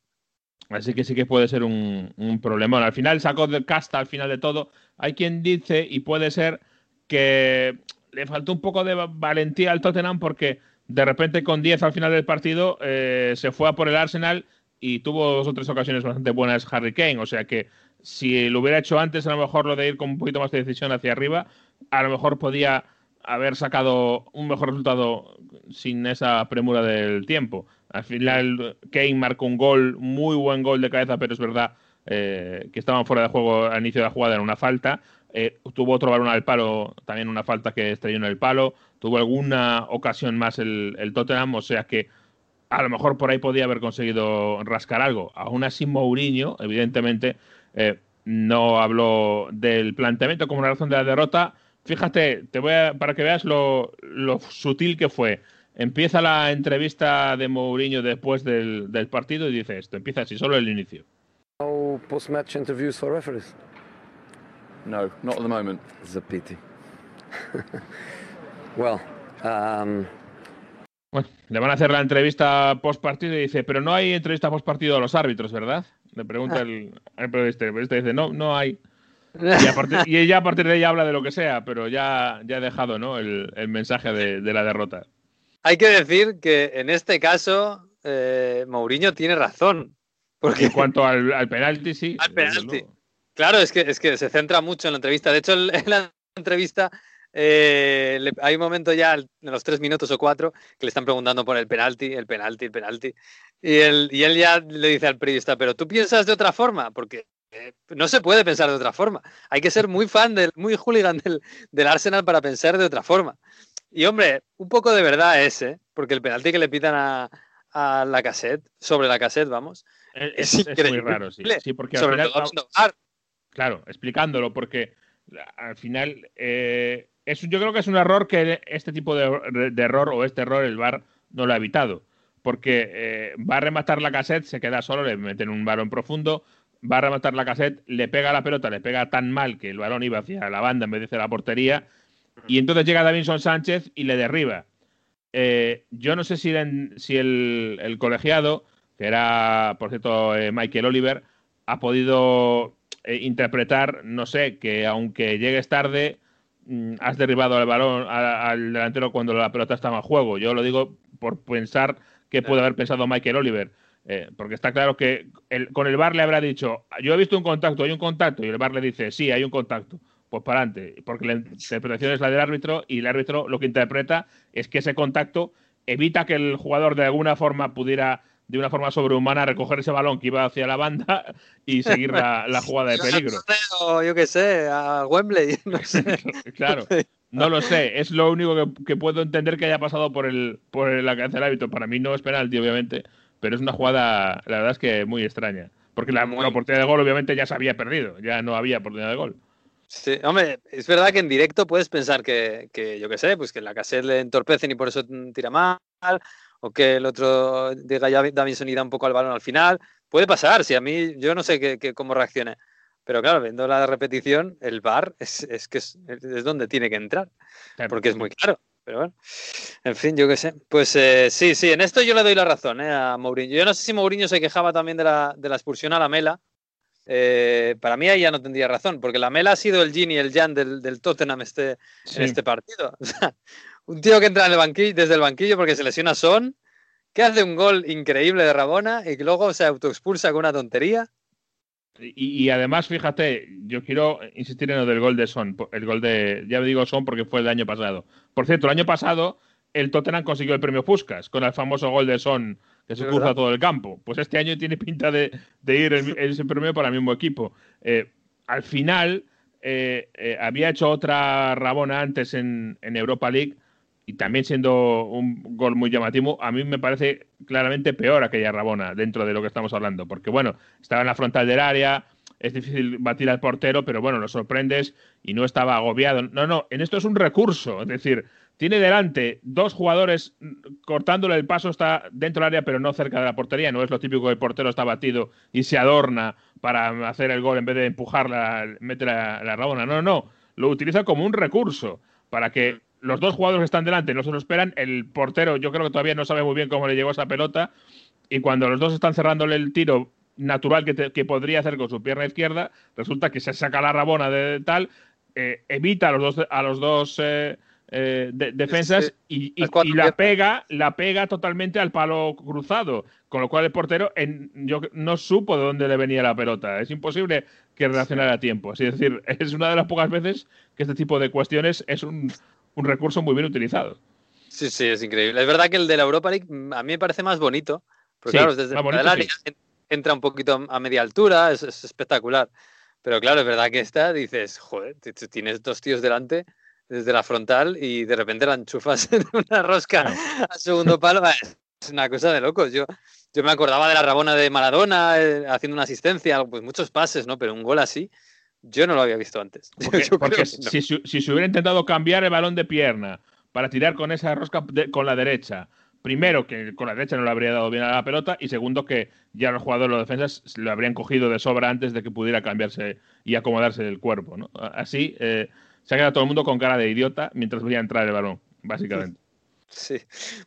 Así que sí que puede ser un, un problema. al final sacó de casta al final de todo. Hay quien dice, y puede ser, que le faltó un poco de valentía al Tottenham porque de repente con 10 al final del partido eh, se fue a por el Arsenal y tuvo dos o tres ocasiones bastante buenas Harry Kane. O sea que si lo hubiera hecho antes, a lo mejor lo de ir con un poquito más de decisión hacia arriba, a lo mejor podía haber sacado un mejor resultado sin esa premura del tiempo. Al final, Kane marcó un gol, muy buen gol de cabeza, pero es verdad eh, que estaban fuera de juego al inicio de la jugada en una falta. Eh, tuvo otro balón al palo, también una falta que estrelló en el palo. Tuvo alguna ocasión más el, el Tottenham, o sea que a lo mejor por ahí podía haber conseguido rascar algo. Aún así, Mourinho, evidentemente, eh, no habló del planteamiento como una razón de la derrota. Fíjate, te voy a, para que veas lo, sutil que fue. Empieza la entrevista de Mourinho después del, partido y dice esto. Empieza así, solo el inicio. No post-match interviews for referees. No, not at the moment. It's a pity. well, um, bueno, le van a hacer la entrevista post partido y dice, pero no hay entrevista post partido a los árbitros, ¿verdad? Le pregunta ah. el, periodista. El periodista dice, no, no hay. Y, a partir, y ella a partir de ahí habla de lo que sea, pero ya, ya ha dejado ¿no? el, mensaje de, la derrota. Hay que decir que en este caso eh, Mourinho tiene razón. Porque... En cuanto al, penalti, sí. Al penalti. Claro, es que, es que se centra mucho en la entrevista. De hecho, en la entrevista eh, le- hay un momento ya en los tres minutos o cuatro que le están preguntando por el penalti, el penalti, el penalti. Y él, y él ya le dice al periodista, pero tú piensas de otra forma, porque eh, no se puede pensar de otra forma. Hay que ser muy fan, del, muy hooligan del, del Arsenal para pensar de otra forma. Y hombre, un poco de verdad es, ¿eh? porque el penalti que le pitan a, a la cassette, sobre la cassette, vamos, Es, Es es- muy raro, sí. Sí, porque al sobre final, todo. Claro, explicándolo, porque al final eh, es, yo creo que es un error que este tipo de, error o este error el VAR no lo ha evitado. Porque eh, va a rematar la cassette, se queda solo, le meten un balón profundo, va a rematar la cassette, le pega la pelota, le pega tan mal que el balón iba hacia la banda en vez de hacia la portería, y entonces llega Davinson Sánchez y le derriba. Eh, yo no sé si, en- si el, el colegiado, que era, por cierto, eh, Michael Oliver, ha podido eh, interpretar, no sé, que aunque llegues tarde, has derribado al balón a- al delantero cuando la pelota estaba en juego. Yo lo digo por pensar que puede haber pensado Michael Oliver. eh, porque está claro que el- con el VAR le habrá dicho, yo he visto un contacto, hay un contacto, y el VAR le dice, sí, hay un contacto. Pues para adelante, porque la interpretación es la del árbitro y el árbitro lo que interpreta es que ese contacto evita que el jugador de alguna forma pudiera, de una forma sobrehumana, recoger ese balón que iba hacia la banda y seguir la, la jugada de peligro. O yo qué sé, a Wembley, no sé. Claro, no lo sé. Es lo único que, que puedo entender que haya pasado por el por la cabeza del hábito. Para mí no es penalti, obviamente, pero es una jugada, la verdad es que muy extraña. Porque la, la oportunidad de gol, obviamente, ya se había perdido. Ya no había oportunidad de gol. Sí, hombre, es verdad que en directo puedes pensar que, que, yo qué sé, pues que la cassette le entorpecen y por eso tira mal, o que el otro diga ya Davinson da un poco al balón al final. Puede pasar, si a mí, yo no sé qué, qué- cómo reaccione. Pero claro, viendo la repetición, el VAR es, es que es, es donde tiene que entrar, porque es muy claro. Pero bueno, en fin, yo qué sé. Pues eh, sí, sí, en esto yo le doy la razón eh, a Mourinho. Yo no sé si Mourinho se quejaba también de la, de la expulsión a la Mela. Eh, para mí ahí ya no tendría razón, porque la Mela ha sido el yin y el yang del, del Tottenham este, Sí. en este partido. Un tío que entra en el banquillo, desde el banquillo porque se lesiona Son, que hace un gol increíble de Rabona y que luego se autoexpulsa con una tontería. Y, y además, fíjate, yo quiero insistir en lo del gol de Son. El gol de, ya digo Son porque fue el año pasado. Por cierto, el año pasado el Tottenham consiguió el premio Puskas con el famoso gol de Son que se cruza todo el campo. Pues este año tiene pinta de, de ir el- ese premio para el mismo equipo. Eh, al final, eh, eh, había hecho otra Rabona antes en, en Europa League y también siendo un gol muy llamativo, a mí me parece claramente peor aquella Rabona dentro de lo que estamos hablando, porque bueno, estaba en la frontal del área, es difícil batir al portero, pero bueno, lo sorprendes y no estaba agobiado. No, no, en esto es un recurso, es decir, tiene delante dos jugadores cortándole el paso, está dentro del área, pero no cerca de la portería. No es lo típico que el portero está batido y se adorna para hacer el gol en vez de empujarla, mete la, la rabona. No, no, lo utiliza como un recurso para que los dos jugadores que están delante no se lo esperan. El portero, yo creo que todavía no sabe muy bien cómo le llegó esa pelota. Y cuando los dos están cerrándole el tiro natural que, te- que podría hacer con su pierna izquierda, resulta que se saca la rabona de tal, eh, evita a los dos, a los dos eh, eh, de- defensas y, la pega, la pega totalmente al palo cruzado, con lo cual el portero en- yo no supo de dónde le venía la pelota. Es imposible que reaccionara a tiempo. Es decir, es una de las pocas veces que este tipo de cuestiones es un, un recurso muy bien utilizado. Sí, sí, es increíble. Es verdad que el de la Europa League mm, a mí me parece más bonito, porque Sí, claro, desde bonito, área en- entra un poquito a media altura, es, es espectacular. Pero claro, es verdad que esta dices, joder, tienes dos tíos delante desde la frontal y de repente la enchufas en una rosca al segundo palo. Es una cosa de locos. Yo, yo me acordaba de la Rabona de Maradona eh, haciendo una asistencia, pues muchos pases, ¿no? Pero un gol así, yo no lo había visto antes. Porque, no. si, se hubiera intentado cambiar el balón de pierna para tirar con esa rosca de- con la derecha, primero que con la derecha no le habría dado bien a la pelota y segundo que ya los jugadores, los defensas, lo habrían cogido de sobra antes de que pudiera cambiarse y acomodarse el cuerpo. ¿no? Así eh, se ha quedado todo el mundo con cara de idiota mientras veía entrar el balón, básicamente. Sí.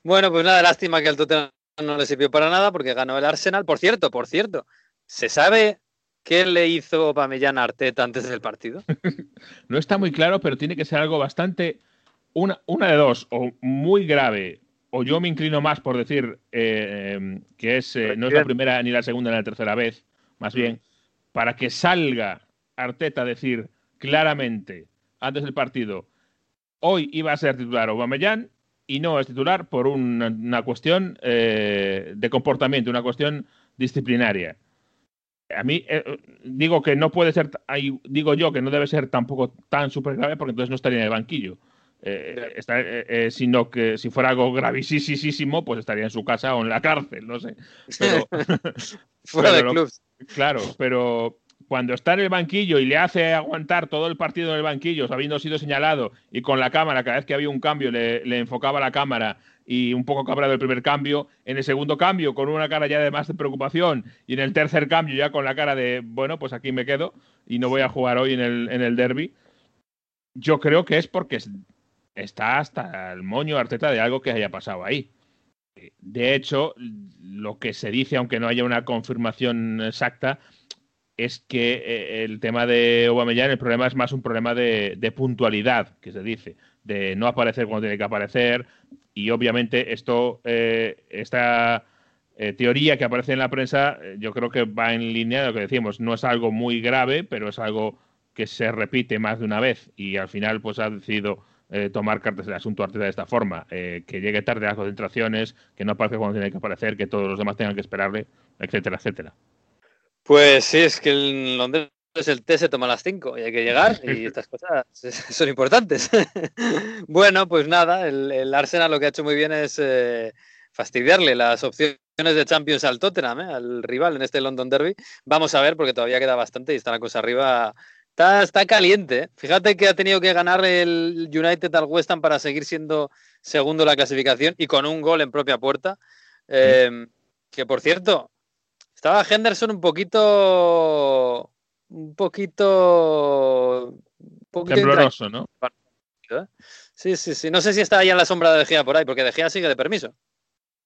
Bueno, pues nada, lástima que al Tottenham no le sirvió para nada porque ganó el Arsenal. Por cierto, por cierto, ¿se sabe qué le hizo Pamellán a Arteta antes del partido? No está muy claro, pero tiene que ser algo bastante. Una, una de dos, o muy grave, o yo me inclino más por decir eh, que es, eh, no es la primera ni la segunda ni la tercera vez, más bien, para que salga Arteta a decir claramente antes del partido hoy iba a ser titular Aubameyang y no es titular por una, una cuestión eh, de comportamiento, una cuestión disciplinaria. A mí eh, digo que no puede ser, ahí digo yo que no debe ser tampoco tan súper grave porque entonces no estaría en el banquillo. Eh, está- eh, sino que si fuera algo gravísimo, pues estaría en su casa o en la cárcel, no sé. Pero, Fuera pero de lo- club. Claro, pero cuando está en el banquillo y le hace aguantar todo el partido en el banquillo, habiendo sido señalado, y con la cámara, cada vez que había un cambio, le, le enfocaba la cámara y un poco cabreado el primer cambio, en el segundo cambio con una cara ya de más de preocupación, y en el tercer cambio ya con la cara de, bueno, pues aquí me quedo y no voy a jugar hoy en el, en el derby, yo creo que es porque es- está hasta el moño Arteta de algo que haya pasado ahí. De hecho, lo que se dice, aunque no haya una confirmación exacta, es que eh, el tema de Aubameyang, el problema es más un problema de, de puntualidad, que se dice, de no aparecer cuando tiene que aparecer. Y obviamente esto, eh, esta eh, teoría que aparece en la prensa, eh, yo creo que va en línea de lo que decimos. No es algo muy grave, pero es algo que se repite más de una vez y al final pues ha decidido eh, tomar cartas del asunto Arteta de esta forma, que llegue tarde a las concentraciones, que no aparezca cuando tiene que aparecer, que todos los demás tengan que esperarle, etcétera, etcétera. Pues sí, es que en Londres el té se toma a las 5 y hay que llegar y estas cosas son importantes. bueno, pues nada, el, el Arsenal lo que ha hecho muy bien es eh, fastidiarle las opciones de Champions al Tottenham, ¿eh? al rival en este London Derby. Vamos a ver porque todavía queda bastante y está la cosa arriba. Está, está caliente. ¿eh? Fíjate que ha tenido que ganar el United al West Ham para seguir siendo segundo en la clasificación y con un gol en propia puerta. Eh, que por cierto, estaba Henderson un poquito. Un poquito. Un poquito Tembloroso, ¿no? Sí, sí, sí. No sé si está ahí en la sombra de De Gea por ahí, porque De Gea sigue de permiso.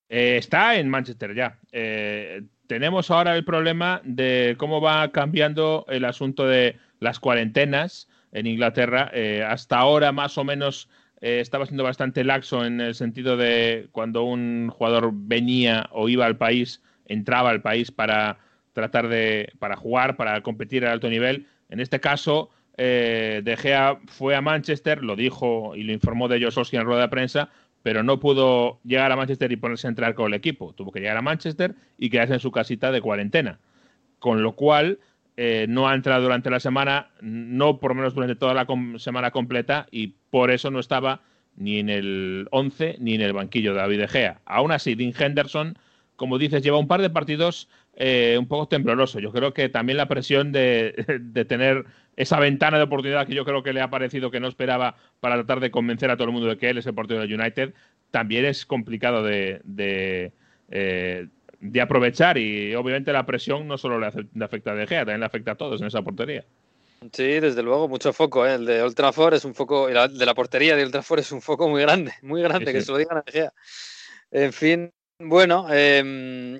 Eh, está en Manchester ya. Eh, tenemos ahora el problema de cómo va cambiando el asunto de las cuarentenas en Inglaterra. Eh, hasta ahora, más o menos, estaba siendo bastante laxo en el sentido de cuando un jugador venía o iba al país, entraba al país para tratar de para jugar, para competir a alto nivel. En este caso, eh, De Gea fue a Manchester, lo dijo y lo informó de ellos Solskjaer en rueda de prensa, pero no pudo llegar a Manchester y ponerse a entrar con el equipo. Tuvo que llegar a Manchester y quedarse en su casita de cuarentena. Con lo cual, eh, no ha entrado durante la semana, no por menos durante toda la com semana completa, y por eso no estaba ni en el 11 ni en el banquillo de David De Gea. Aún así, Dean Henderson, como dices, lleva un par de partidos eh, un poco tembloroso. Yo creo que también la presión de, de, tener esa ventana de oportunidad que yo creo que le ha parecido que no esperaba para tratar de convencer a todo el mundo de que él es el portero del United, también es complicado de, de, eh, de aprovechar y obviamente la presión no solo le, hace, le, afecta a De Gea, también le afecta a todos en esa portería. Sí, desde luego, mucho foco. ¿eh? El de Old Trafford es un foco, la, de la portería de Old Trafford es un foco muy grande, muy grande, sí, sí. que se lo digan a De Gea. En fin, bueno, eh,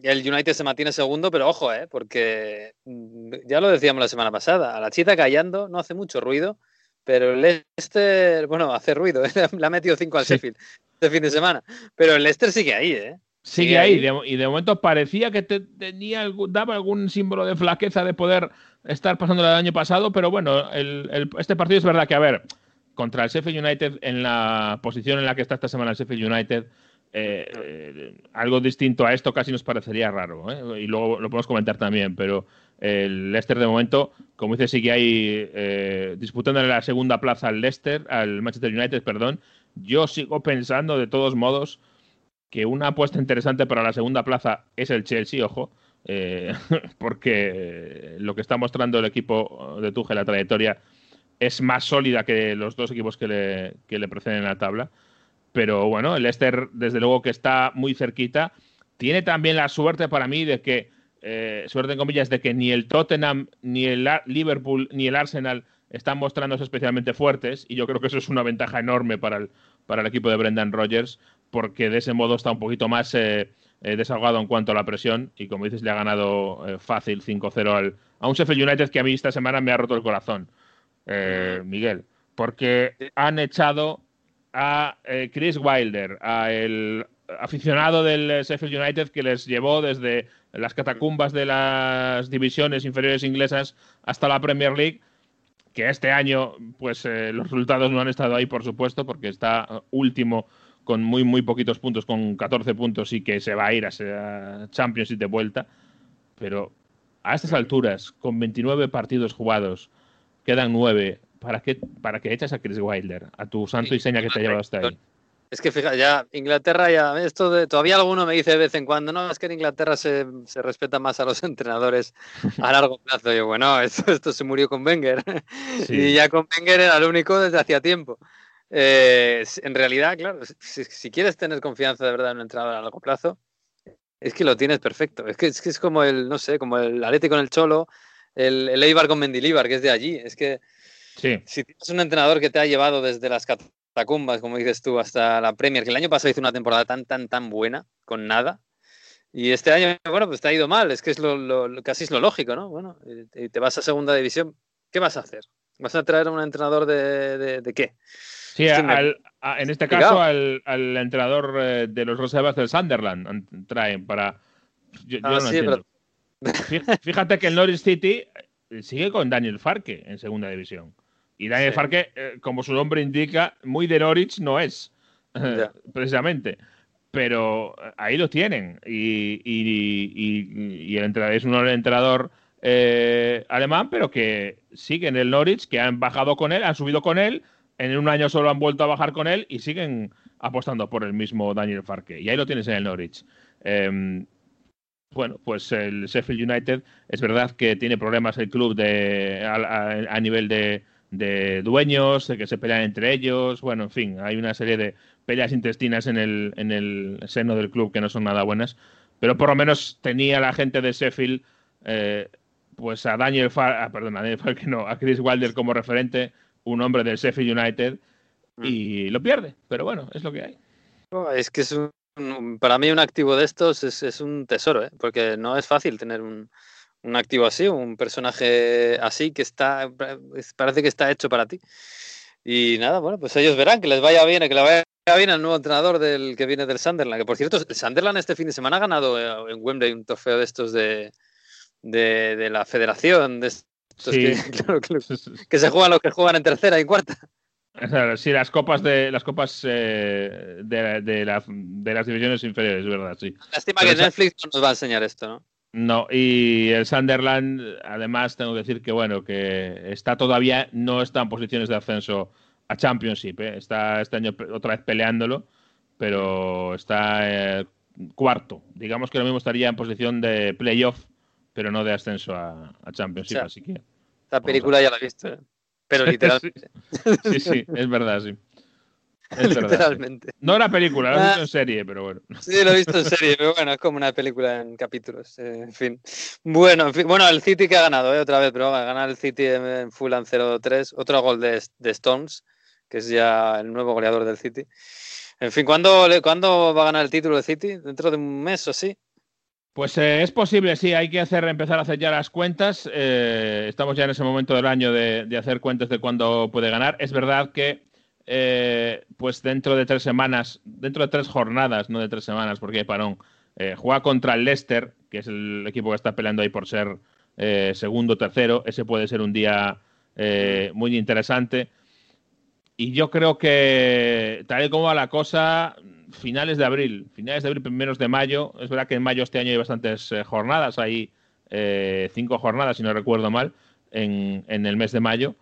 el United se mantiene segundo, pero ojo, eh, porque mm, ya lo decíamos la semana pasada, a la chita callando no hace mucho ruido, pero el Leicester, bueno, hace ruido, ¿eh? le ha metido cinco al sí. Sheffield este fin de semana, pero el Leicester sigue ahí, ¿eh? Sigue, sigue ahí, De, y de momento parecía que te, tenía algún, daba algún símbolo de flaqueza de poder estar pasando el año pasado, pero bueno, el, el, este partido es verdad que, a ver, contra el Sheffield United, en la posición en la que está esta semana el Sheffield United, eh, eh, algo distinto a esto casi nos parecería raro, ¿eh? y luego lo podemos comentar también, pero el Leicester de momento, como dice, sigue ahí eh, disputándole la segunda plaza al Leicester, al Manchester United, perdón. Yo sigo pensando, de todos modos, que una apuesta interesante para la segunda plaza es el Chelsea, ojo, porque lo que está mostrando el equipo de Tuchel, la trayectoria, es más sólida que los dos equipos que le, que le preceden en la tabla. Pero bueno, el Leicester, desde luego que está muy cerquita. Tiene también la suerte para mí de que, eh, suerte en comillas, de que ni el Tottenham, ni el Liverpool, ni el Arsenal están mostrándose especialmente fuertes. Y yo creo que eso es una ventaja enorme para el, para el equipo de Brendan Rodgers, porque de ese modo está un poquito más eh, eh, desahogado en cuanto a la presión. Y como dices, le ha ganado eh, fácil 5-0 al, a un Sheffield United que a mí esta semana me ha roto el corazón, eh, Miguel. Porque han echado a eh, Chris Wilder, a el aficionado del Sheffield United que les llevó desde las catacumbas de las divisiones inferiores inglesas hasta la Premier League, que este año pues eh, los resultados no han estado ahí, por supuesto, porque está último con muy, muy poquitos puntos, con 14 puntos y que se va a ir a, Champions y de vuelta. Pero a estas alturas, con 29 partidos jugados, quedan 9, ¿para qué, para que echas a Chris Wilder? A tu santo y seña que te ha llevado hasta ahí. Es que fíjate, ya Inglaterra ya, esto de, todavía alguno me dice de vez en cuando, no, es que en Inglaterra se, se respeta más a los entrenadores a largo plazo. Yo, bueno, esto, esto se murió con Wenger. Y ya con Wenger era el único desde hacía tiempo. Eh, en realidad, claro, si, si, quieres tener confianza de verdad en un entrenador a largo plazo, es que lo tienes perfecto. Es que es, que es como el, no sé, como el Atlético con el Cholo, el, el Eibar con Mendilíbar, que es de allí. Es que sí. si tienes un entrenador que te ha llevado desde las catacumbas, como dices tú, hasta la Premier, que el año pasado hizo una temporada tan, tan, tan buena, con nada. Y este año, bueno, pues te ha ido mal, es que es lo, lo casi es lo lógico, ¿no? Bueno, y te vas a segunda división, ¿qué vas a hacer? ¿Vas a traer a un entrenador de, de, de qué? Sí, al, a, en este caso al, al, entrenador eh, de los reservas del Sunderland traen para... Yo, ah, yo no sí, entiendo. pero... Fíjate que el Norwich City eh, sigue con Daniel Farke en segunda división. Y Daniel Sí. Farke, eh, como su nombre indica, muy de Norwich no es, precisamente. Pero ahí lo tienen. Y, y- y- y el entrenador es un entrenador eh, alemán, pero que sigue en el Norwich, que han bajado con él, han subido con él, en un año solo han vuelto a bajar con él y siguen apostando por el mismo Daniel Farke. Y ahí lo tienes en el Norwich. Em, bueno, pues el Sheffield United es verdad que tiene problemas el club de, a, a- a nivel de, de dueños, de que se pelean entre ellos. Bueno, en fin, hay una serie de peleas intestinas en el, en el seno del club que no son nada buenas. Pero por lo menos tenía la gente de Sheffield, eh, pues a Daniel Far, ah, perdón, a Daniel Farke no, a Chris Wilder como referente, un hombre del Sheffield United, y lo pierde. Pero bueno, es lo que hay. Es que es un- para mí un activo de estos es, es un tesoro, ¿eh? porque no es fácil tener un, un activo así, un personaje así que está, es- parece que está hecho para ti. Y nada, bueno, pues ellos verán que les vaya bien, que le vaya bien al nuevo entrenador del que viene del Sunderland. Que por cierto, el Sunderland este fin de semana ha ganado eh, en Wembley un trofeo de estos de, de, de la federación, de estos Sí. que, claro, que, que se juegan los que juegan en tercera y cuarta. Sí, las copas de las copas eh, de, de la- de las divisiones inferiores, es verdad, sí. Lástima Pero que esa- Netflix no nos va a enseñar esto, ¿no? No, y el Sunderland, además, tengo que decir que bueno, que está todavía, no está en posiciones de ascenso a Championship, ¿eh? está este año otra vez peleándolo, pero está eh, cuarto. Digamos que lo mismo estaría en posición de playoff, pero no de ascenso a, a Championship, O sea, así que Esta película ya la he visto, ¿eh? pero literalmente. sí, sí, es verdad, sí. Es verdad. literalmente. No la película, la he Ah. visto en serie, pero bueno. Sí, lo he visto en serie, pero bueno, es como una película en capítulos. eh, en fin. Bueno, en fin, bueno, el City que ha ganado, ¿eh? otra vez, pero va a ganar el City en, Fulham 0-3. Otro gol de, de Stones, que es ya el nuevo goleador del City. En fin, ¿cuándo, le- ¿cuándo va a ganar el título del City? ¿Dentro de un mes o así? Pues eh, es posible, sí, hay que hacer, empezar a hacer ya las cuentas. eh, estamos ya en ese momento del año de, de hacer cuentas de cuándo puede ganar. Es verdad que, eh, pues dentro de tres semanas, dentro de tres jornadas, no de tres semanas, porque hay parón, eh, juega contra el Leicester, que es el equipo que está peleando ahí por ser eh, segundo, tercero. Ese puede ser un día eh, muy interesante. Y yo creo que, tal y como va la cosa, finales de abril, finales de abril, primeros de mayo. Es verdad que en mayo este año hay bastantes jornadas, hay cinco jornadas, si no recuerdo mal, en el mes de mayo.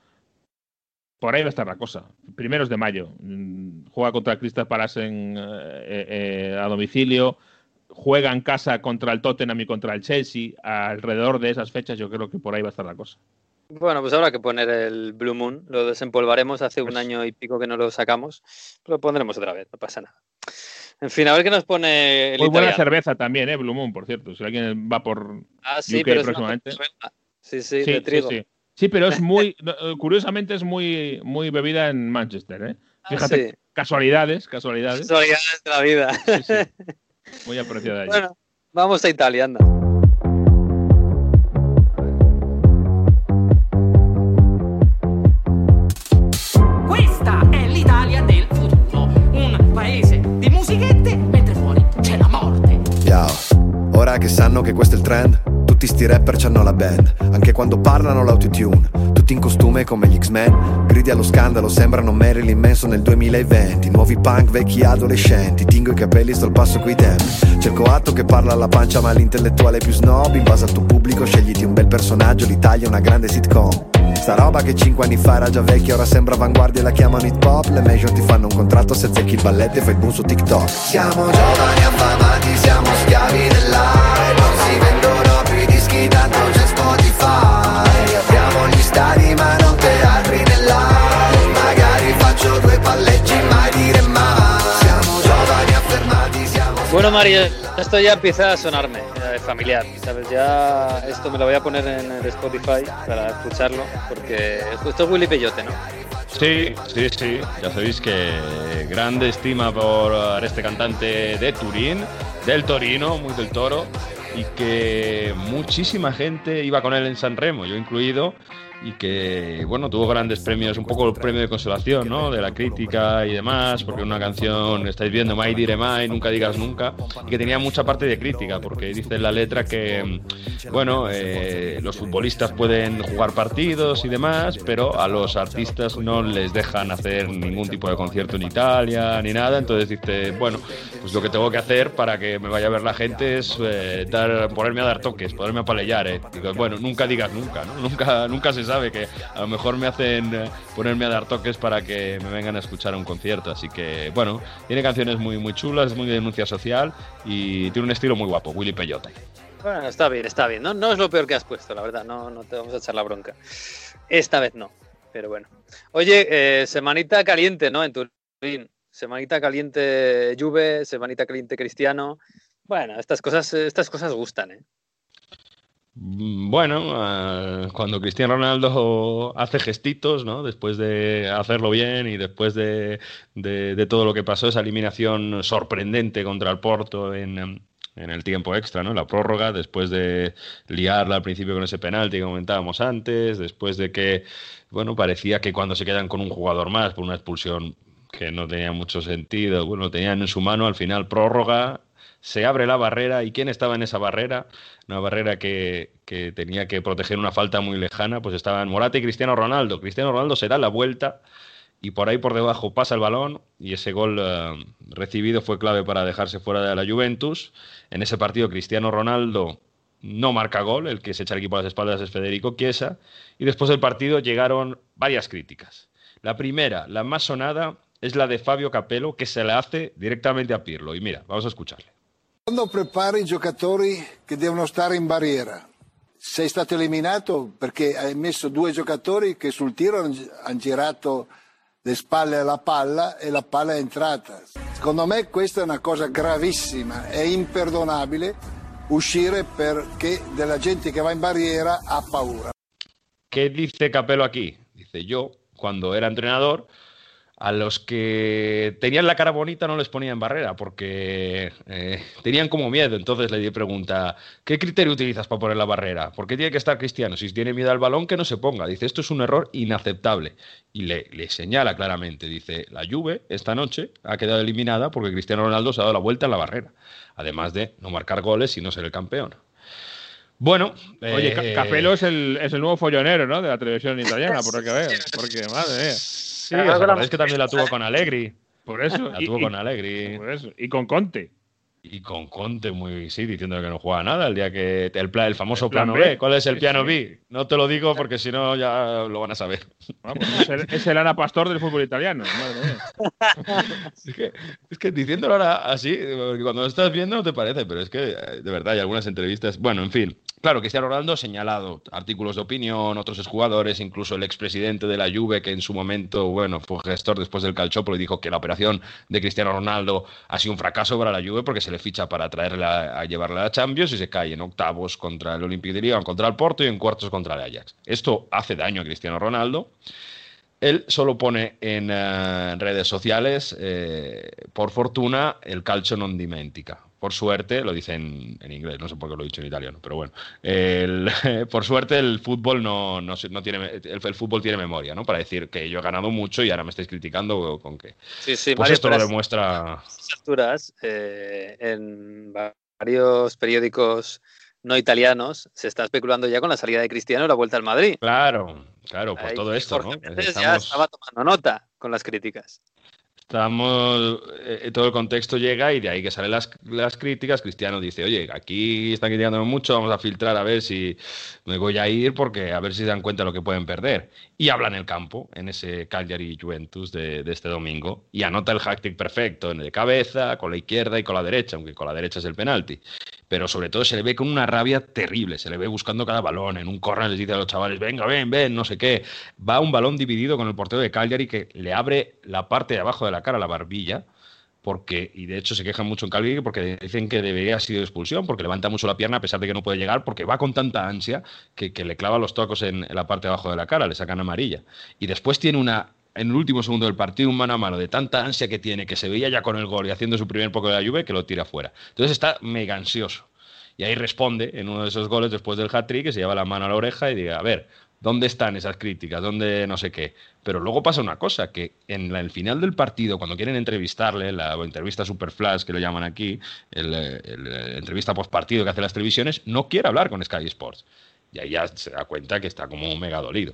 Por ahí va a estar la cosa. Primeros de mayo. Mm, Juega contra Crystal Palace en, eh, eh, a domicilio. Juega en casa contra el Tottenham y contra el Chelsea. Alrededor de esas fechas yo creo que por ahí va a estar la cosa. Bueno, pues habrá que poner el Blue Moon. Lo desempolvaremos hace un Pues- año y pico que no lo sacamos. Lo pondremos otra vez, no pasa nada. En fin, a ver qué nos pone el Muy buena cerveza también, ¿eh? Blue Moon, por cierto. Si alguien va por Ah, sí, UK pero es una próximamente. cerveza. Sí, sí, Sí, de trigo. sí. Sí, pero es muy, eh, curiosamente es muy, muy bebida en Manchester, ¿eh? Ah, Fíjate, sí. casualidades, casualidades. Casualidades de la vida. Sí, sí. Muy apreciada. Bueno, vamos a Italia, anda. Ora che sanno che questo è il trend, tutti sti rapper c'hanno la band, anche quando parlano l'autotune. Tutti in costume come gli X-Men, gridi allo scandalo, sembrano Marilyn Manson nel 2020. Nuovi punk, vecchi adolescenti, tingo i capelli, sto al passo coi tempi. Cerco atto che parla alla pancia ma l'intellettuale più snob. In base al tuo pubblico scegliti un bel personaggio, l'Italia è una grande sitcom. Sta roba che 5 anni fa era già vecchia, ora sembra avanguardia e la chiamano hip hop. Le major ti fanno un contratto se azzecchi il balletto e fai il boom su TikTok. Siamo giovani affamati, siamo schiavi dell'aria. Bueno, Mario, esto ya empieza a sonarme eh, familiar, ¿sabes? Ya esto me lo voy a poner en el Spotify para escucharlo, porque esto es Willy Peyote, ¿no? Sí, sí, sí. Ya sabéis que grande estima por este cantante de Turín, del Torino, muy del Toro, y que muchísima gente iba con él en San Remo, yo incluido, y que, bueno, tuvo grandes premios, un poco el premio de consolación, ¿no? De la crítica y demás, porque una canción, estáis viendo, Mai dire mai, nunca digas nunca, y que tenía mucha parte de crítica, porque dice en la letra que, bueno, eh, los futbolistas pueden jugar partidos y demás, pero a los artistas no les dejan hacer ningún tipo de concierto en Italia ni nada, entonces dice, bueno, pues lo que tengo que hacer para que me vaya a ver la gente es eh, dar, ponerme a dar toques, ponerme a palellar, ¿eh? Digo, bueno, nunca digas nunca, ¿no? Nunca, nunca se sabe que a lo mejor me hacen eh, ponerme a dar toques para que me vengan a escuchar a un concierto. Así que, bueno, tiene canciones muy, muy chulas, muy de denuncia social y tiene un estilo muy guapo, Willy Peyote. Bueno, está bien, está bien. No, no es lo peor que has puesto, la verdad. No, no te vamos a echar la bronca. Esta vez no, pero bueno. Oye, eh, semanita caliente, ¿no? En Turín. Semanita caliente Juve, semanita caliente Cristiano. Bueno, estas cosas, estas cosas gustan, ¿eh? Mm, Bueno, eh, cuando Cristiano Ronaldo hace gestitos, ¿no? Después de hacerlo bien y después de, todo lo que pasó, esa eliminación sorprendente contra el Porto en, en el tiempo extra, ¿no? La prórroga, después de liarla al principio con ese penalti que comentábamos antes, después de que, bueno, parecía que cuando se quedan con un jugador más por una expulsión que no tenía mucho sentido, bueno, tenían en su mano, al final prórroga, se abre la barrera y quién estaba en esa barrera, una barrera que, que tenía que proteger una falta muy lejana, pues estaban Morata y Cristiano Ronaldo. Cristiano Ronaldo se da la vuelta y por ahí por debajo pasa el balón y ese gol eh, recibido fue clave para dejarse fuera de la Juventus. En ese partido Cristiano Ronaldo no marca gol, el que se echa el equipo a las espaldas es Federico Chiesa y después del partido llegaron varias críticas. La primera, la más sonada, es la de Fabio Capello che se la hace direttamente a Pirlo y mira, vamos a escucharle. Quando prepari i giocatori che devono stare in barriera, sei stato eliminato perché hai messo due giocatori che sul tiro hanno gi- hanno girato le spalle alla palla e la palla è entrata. Secondo me questa è una cosa gravissima, è imperdonabile uscire perché della gente che va in barriera ha paura. ¿Qué dice Capello aquí? Dice yo, cuando era entrenador, a los que tenían la cara bonita no les ponía en barrera porque eh, tenían como miedo. Entonces le pregunta, ¿qué criterio utilizas para poner la barrera? ¿Por qué tiene que estar Cristiano? Si tiene miedo al balón, que no se ponga. Dice, esto es un error inaceptable. Y le, le señala claramente, dice, la Juve esta noche ha quedado eliminada porque Cristiano Ronaldo se ha dado la vuelta en la barrera. Además de no marcar goles y no ser el campeón. Bueno, Oye, eh, Ca- Capello es el, es el nuevo follonero, ¿no? De la televisión italiana, por lo que veo. Porque, madre mía. Sí, ¿os acordáis que también la tuvo con Allegri? Por eso. La y- tuvo y- con Allegri. Por eso. Y con Conte. Y con Conte, muy sí, diciendo que no juega nada el día que. El, el famoso El plan plano B. B. ¿Cuál es el Sí, piano sí. B? No te lo digo porque si no ya lo van a saber. Vamos, es, el, es el Ana Pastor del fútbol italiano. Madre mía. Es que, es que diciéndolo ahora así, porque cuando lo estás viendo no te parece, pero es que eh, de verdad hay algunas entrevistas. Bueno, en fin. Claro, Cristiano Ronaldo ha señalado artículos de opinión, otros exjugadores, incluso el expresidente de la Juve, que en su momento, bueno, fue gestor después del Calciopolo y dijo que la operación de Cristiano Ronaldo ha sido un fracaso para la Juve porque se le ficha para traerla a llevarla a Champions y se cae en octavos contra el Olympique de Lyon, contra el Porto y en cuartos contra el Ajax. Esto hace daño a Cristiano Ronaldo. Él solo pone en eh, redes sociales, eh, por fortuna, el calcio non dimentica. Por suerte, lo dice en, inglés, no sé por qué lo he dicho en italiano, pero bueno. El- por suerte, el fútbol no, no, no tiene, el, el fútbol tiene memoria, ¿no? Para decir que yo he ganado mucho y ahora me estáis criticando con que. Sí, sí, Pues Mario, esto lo demuestra. alturas, eh, en varios periódicos no italianos, se está especulando ya con la salida de Cristiano y la vuelta al Madrid. Claro, claro, por Ahí todo esto, ¿no? Méndez ya Estamos- estaba tomando nota con las críticas. Estamos, eh, todo el contexto llega y de ahí que salen las, las críticas. Cristiano dice, oye, aquí están criticándome mucho, vamos a filtrar a ver si me voy a ir porque a ver si se dan cuenta lo que pueden perder. Y habla en el campo, en ese Cagliari Juventus de, de este domingo, y anota el hat-trick perfecto, en el de cabeza, con la izquierda y con la derecha, aunque con la derecha es el penalti. Pero sobre todo se le ve con una rabia terrible, se le ve buscando cada balón, en un corner les dice a los chavales, venga, ven, ven, no sé qué. Va un balón dividido con el portero de Cagliari que le abre la parte de abajo de la cara, la barbilla, porque, y de hecho se quejan mucho en Cagliari porque dicen que debería haber sido expulsión, porque levanta mucho la pierna a pesar de que no puede llegar, porque va con tanta ansia que, le clava los tocos en, en la parte de abajo de la cara, le sacan amarilla. Y después tiene una, en el último segundo del partido, un mano a mano de tanta ansia que tiene, que se veía ya con el gol y haciendo su primer poco de la lluvia, que lo tira fuera. Entonces está mega ansioso. Y ahí responde en uno de esos goles después del hat-trick, que se lleva la mano a la oreja y diga, a ver, ¿dónde están esas críticas? ¿Dónde no sé qué? Pero luego pasa una cosa, que en la- el final del partido, cuando quieren entrevistarle, la entrevista super flash que lo llaman aquí, eh, entrevista post partido que hace las televisiones, no quiere hablar con Sky Sports. Y ahí ya se da cuenta que está como mega dolido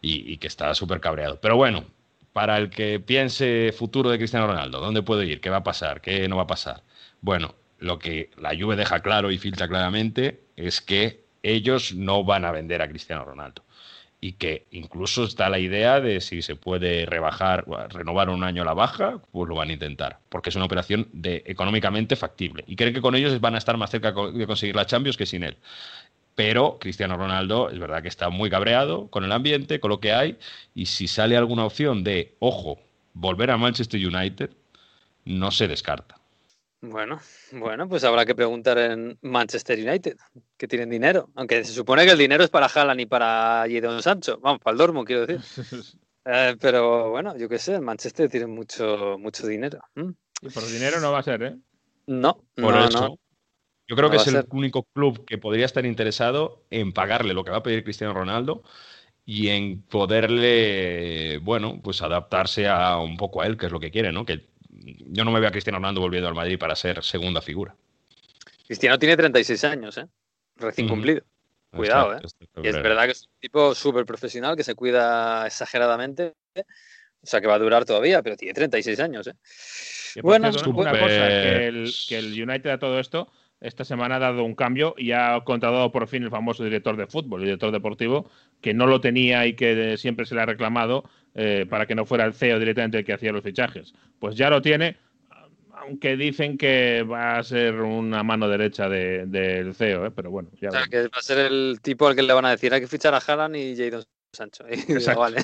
y, y que está súper cabreado. Pero bueno, para el que piense futuro de Cristiano Ronaldo, ¿dónde puede ir? ¿Qué va a pasar? ¿Qué no va a pasar? Bueno, lo que la Juve deja claro y filtra claramente es que ellos no van a vender a Cristiano Ronaldo y que incluso está la idea de si se puede rebajar, renovar un año la baja, pues lo van a intentar, porque es una operación de económicamente factible y creen que con ellos van a estar más cerca de conseguir la Champions que sin él. Pero Cristiano Ronaldo es verdad que está muy cabreado con el ambiente, con lo que hay, y si sale alguna opción de, ojo, volver a Manchester United, no se descarta. Bueno, bueno, pues habrá que preguntar en Manchester United, que tienen dinero. Aunque se supone que el dinero es para Haaland y para Jadon Sancho. Vamos, para el Dortmund, quiero decir. Eh, pero bueno, yo qué sé, el Manchester tiene mucho, mucho dinero. ¿m? Y por dinero no va a ser, ¿eh? No, Por no, eso, no. yo creo No que es el ser. único club que podría estar interesado en pagarle lo que va a pedir Cristiano Ronaldo y en poderle, bueno, pues adaptarse a un poco a él, que es lo que quiere, ¿no? Que yo no me veo a Cristiano Ronaldo volviendo al Madrid para ser segunda figura. Cristiano tiene 36 años, ¿eh? Recién cumplido. Cuidado, Está- ¿eh? está Y es verdad que es un tipo súper profesional que se cuida exageradamente. O sea, que va a durar todavía, pero tiene 36 años, ¿eh? Por Bueno, cierto, una cosa, que el, que el United a todo esto, esta semana ha dado un cambio y ha contratado por fin el famoso director de fútbol, el director deportivo, que no lo tenía y que siempre se le ha reclamado eh, para que no fuera el CEO directamente el que hacía los fichajes. Pues ya lo tiene, aunque dicen que va a ser una mano derecha de- del CEO, ¿eh? pero bueno, ya O sea, que va a ser el tipo al que le van a decir hay que fichar a Haaland y Jadon Sancho. Y digo, vale.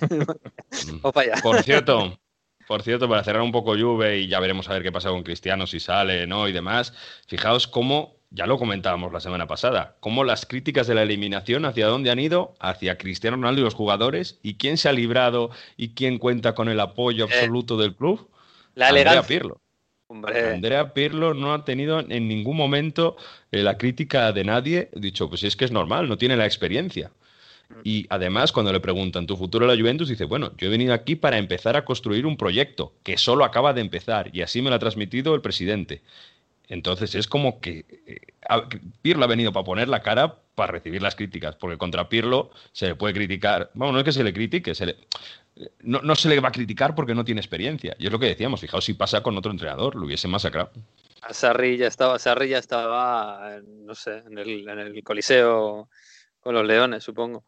o para allá. Por cierto, por cierto, para cerrar un poco Juve y ya veremos a ver qué pasa con Cristiano, si sale, ¿no? Y demás. Fijaos cómo, ya lo comentábamos la semana pasada, cómo las críticas de la eliminación, hacia dónde han ido, hacia Cristiano Ronaldo y los jugadores, y quién se ha librado y quién cuenta con el apoyo absoluto del club. Eh, La Andrea elegancia. Pirlo. Hombre, Andrea Pirlo no ha tenido en ningún momento eh, la crítica de nadie. Dicho, pues es que es normal, no tiene la experiencia. Y además, cuando le preguntan tu futuro en la Juventus, dice, bueno, yo he venido aquí para empezar a construir un proyecto que solo acaba de empezar y así me lo ha transmitido el presidente. Entonces es como que eh, Pirlo ha venido para poner la cara para recibir las críticas, porque contra Pirlo se le puede criticar. Vamos, no es que se le critique, se le, no, no se le va a criticar porque no tiene experiencia. Y es lo que decíamos, fijaos si pasa con otro entrenador, lo hubiese masacrado. a Sarri ya estaba, Sarri ya estaba, en- no sé, en el, en el Coliseo con los Leones, supongo.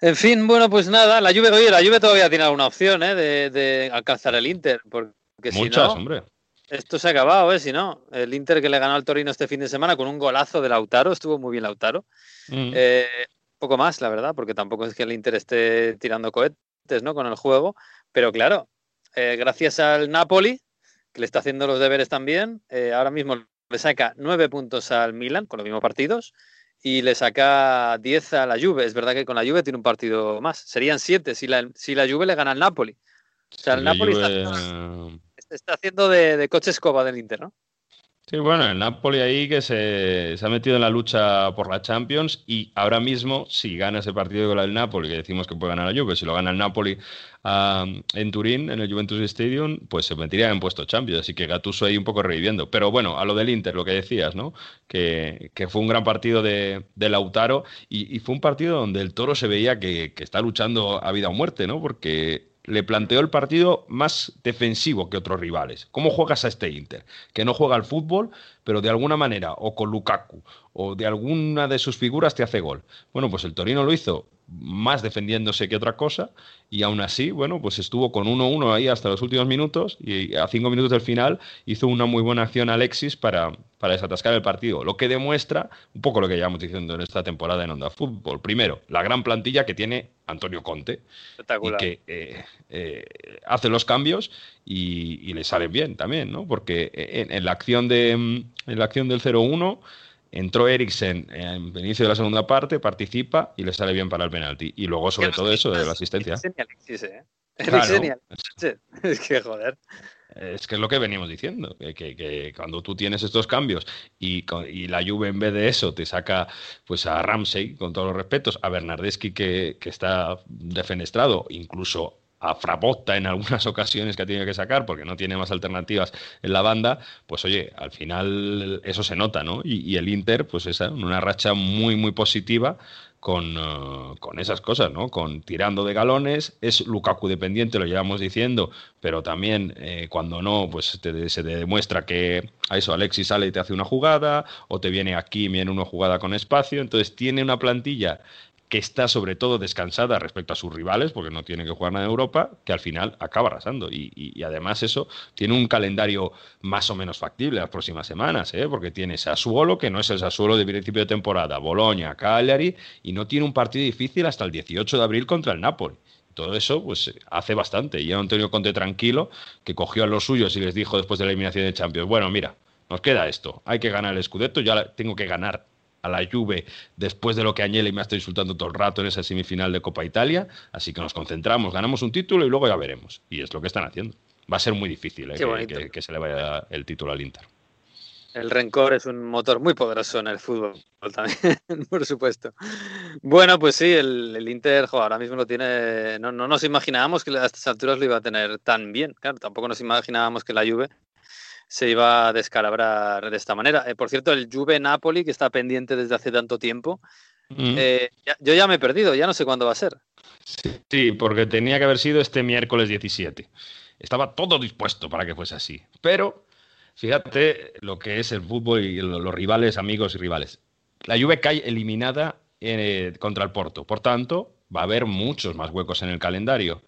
En fin, bueno, pues nada, la Juve, oye, la Juve todavía tiene alguna opción, ¿eh? De, de alcanzar el Inter, porque si Muchas, no, hombre. Esto se ha acabado, ¿eh? Si no, el Inter que le ganó al Torino este fin de semana con un golazo de Lautaro, estuvo muy bien Lautaro. Mm. Eh, poco más, la verdad, porque tampoco es que el Inter esté tirando cohetes, ¿no? Con el juego, pero claro, eh, gracias al Napoli, que le está haciendo los deberes también, eh, ahora mismo le saca nueve puntos al Milan con los mismos partidos y le saca 10 a la Juve. Es verdad que con la Juve tiene un partido más. Serían siete si la, si la Juve le gana al Napoli. O sea, el La Napoli está Juve, haciendo, está haciendo de, coche escoba del Inter, ¿no? Sí, bueno, el Napoli ahí que se, ha metido en la lucha por la Champions y ahora mismo, si gana ese partido con el Napoli, que decimos que puede ganar la Juve, si lo gana el Napoli en Turín, en el Juventus Stadium, pues se metería en puesto Champions. Así que Gattuso ahí un poco reviviendo. Pero bueno, a lo del Inter, lo que decías, ¿no? Que, fue un gran partido de, de Lautaro y, fue un partido donde el Toro se veía que está luchando a vida o muerte, ¿no? Porque le planteó el partido más defensivo que otros rivales. ¿Cómo juegas a este Inter? Que no juega al fútbol, pero de alguna manera, o con Lukaku, o de alguna de sus figuras te hace gol. Bueno, pues el Torino lo hizo más defendiéndose que otra cosa, y aún así, bueno, pues estuvo con 1-1 ahí hasta los últimos minutos, y a cinco minutos del final hizo una muy buena acción Alexis para, para desatascar el partido, lo que demuestra un poco lo que llevamos diciendo en esta temporada en Onda Fútbol. Primero, la gran plantilla que tiene Antonio Conte, y que eh, eh, hace los cambios y, y, le salen bien también, ¿no? Porque en, en la acción de en la acción del 0-1 entró Eriksen en el inicio de la segunda parte, participa y le sale bien para el penalti. Y luego, sobre todo eso de la asistencia. Alexis, ¿eh? Claro. Es que, joder. Es que es lo que venimos diciendo, que, que, que cuando tú tienes estos cambios y, y, la Juve en vez de eso te saca pues a Ramsey, con todos los respetos, a Bernardeschi que, que está defenestrado, incluso a Frabotta en algunas ocasiones que ha tenido que sacar porque no tiene más alternativas en la banda, pues oye, al final eso se nota, ¿no? Y, el Inter, pues esa, una racha muy, muy positiva con, uh, con, esas cosas, ¿no? Con tirando de galones, es Lukaku dependiente, lo llevamos diciendo, pero también eh, cuando no, pues se te demuestra que a eso Alexis sale y te hace una jugada, o te viene aquí y viene una jugada con espacio, entonces tiene una plantilla que está sobre todo descansada respecto a sus rivales, porque no tiene que jugar nada en Europa, que al final acaba arrasando. Y, además eso tiene un calendario más o menos factible las próximas semanas, ¿eh? porque tiene Sassuolo, que no es el Sassuolo de principio de temporada, Boloña, Cagliari, y no tiene un partido difícil hasta el 18 de abril contra el Napoli. Todo eso pues hace bastante. Y Antonio Conte tranquilo, que cogió a los suyos y les dijo después de la eliminación de Champions, bueno, mira, nos queda esto, hay que ganar el Scudetto, ya tengo que ganar a la Juve después de lo que Agnelli me ha estado insultando todo el rato en esa semifinal de Copa Italia. Así que nos concentramos, ganamos un título y luego ya veremos. Y es lo que están haciendo. Va a ser muy difícil ¿eh? que, que, que, se le vaya el título al Inter. El rencor es un motor muy poderoso en el fútbol también, por supuesto. Bueno, pues sí, el, el Inter jo, ahora mismo lo tiene. No, no, nos imaginábamos que a estas alturas lo iba a tener tan bien. Claro, tampoco nos imaginábamos que la Juve se iba a descalabrar de esta manera. Eh, por cierto, el Juve Napoli, que está pendiente desde hace tanto tiempo, mm. eh, ya, yo ya me he perdido, ya no sé cuándo va a ser. Sí, sí, porque tenía que haber sido este miércoles 17. Estaba todo dispuesto para que fuese así. Pero fíjate lo que es el fútbol y los rivales, amigos y rivales. La Juve cae eliminada eh, contra el Porto. Por tanto, va a haber muchos más huecos en el calendario.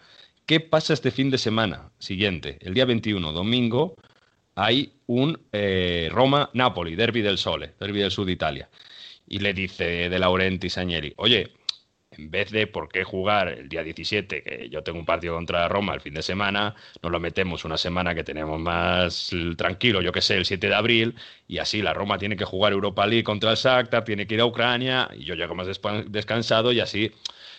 ¿Qué pasa este fin de semana siguiente? El día 21, domingo, hay un eh, Roma-Napoli, derby del Sole, derby del sur de Italia. Y le dice De Laurentiis a Agnelli, oye, en vez de por qué jugar el día 17, que yo tengo un partido contra Roma el fin de semana, nos lo metemos una semana que tenemos más tranquilo, yo que sé, el 7 de abril, y así la Roma tiene que jugar Europa League contra el Shakhtar, tiene que ir a Ucrania, y yo llego más descansado y así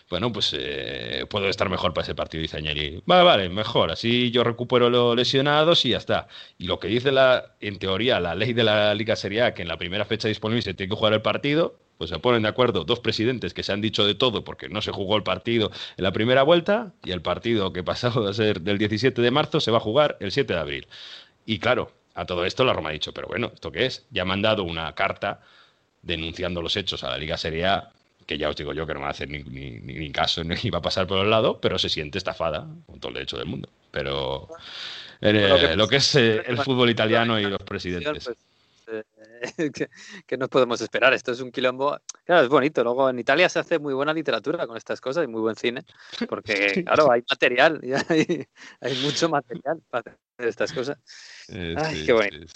bueno, pues eh, puedo estar mejor para ese partido, dice Añeli. Vale, vale, mejor, así yo recupero los lesionados y ya está. Y lo que dice la, en teoría, la ley de la Liga Serie A, que en la primera fecha disponible se tiene que jugar el partido, pues se ponen de acuerdo dos presidentes que se han dicho de todo porque no se jugó el partido en la primera vuelta y el partido que pasado a ser del 17 de marzo se va a jugar el 7 de abril. Y claro, a todo esto la Roma ha dicho, pero bueno, ¿esto qué es? Ya me han dado una carta denunciando los hechos a la Liga Serie A que ya os digo yo que no me va a hacer ni, ni, ni caso, ni va a pasar por el lado, pero se siente estafada con todo el derecho del mundo. Pero eh, que, lo que es eh, el fútbol italiano y los presidentes. Pues, eh, que, que, nos podemos esperar? Esto es un quilombo. Claro, es bonito. Luego en Italia se hace muy buena literatura con estas cosas y muy buen cine, porque claro, hay material, y hay, hay mucho material para hacer estas cosas. Ay, qué bonito.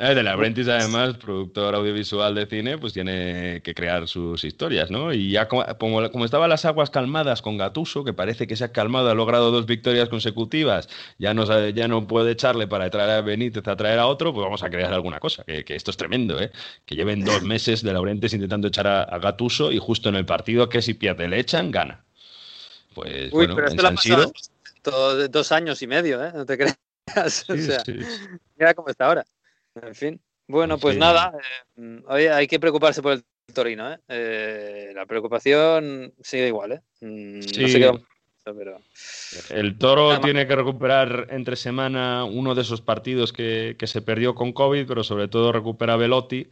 Eh, de la Brentis, además, productor audiovisual de cine, pues tiene que crear sus historias, ¿no? Y ya como, como, como estaban las aguas calmadas con Gatuso, que parece que se ha calmado, ha logrado dos victorias consecutivas, ya no, ya no puede echarle para traer a Benítez a traer a otro, pues vamos a crear alguna cosa, que, que esto es tremendo, ¿eh? Que lleven dos meses de Laurentiis intentando echar a, a Gatuso y justo en el partido que si pierde le echan, gana. Pues Uy, bueno, pero esto lo ha pasado dos años y medio, ¿eh? No te creas. o sea, sí. mira cómo está ahora. En fin. Bueno, pues Sí. nada, eh, oye, hay que preocuparse por el Torino, ¿eh? Eh, la preocupación sigue igual, ¿eh? Mm, Sí. No sé qué pero... El Toro tiene que recuperar entre semana uno de esos partidos que, que se perdió con COVID, pero sobre todo recupera Velotti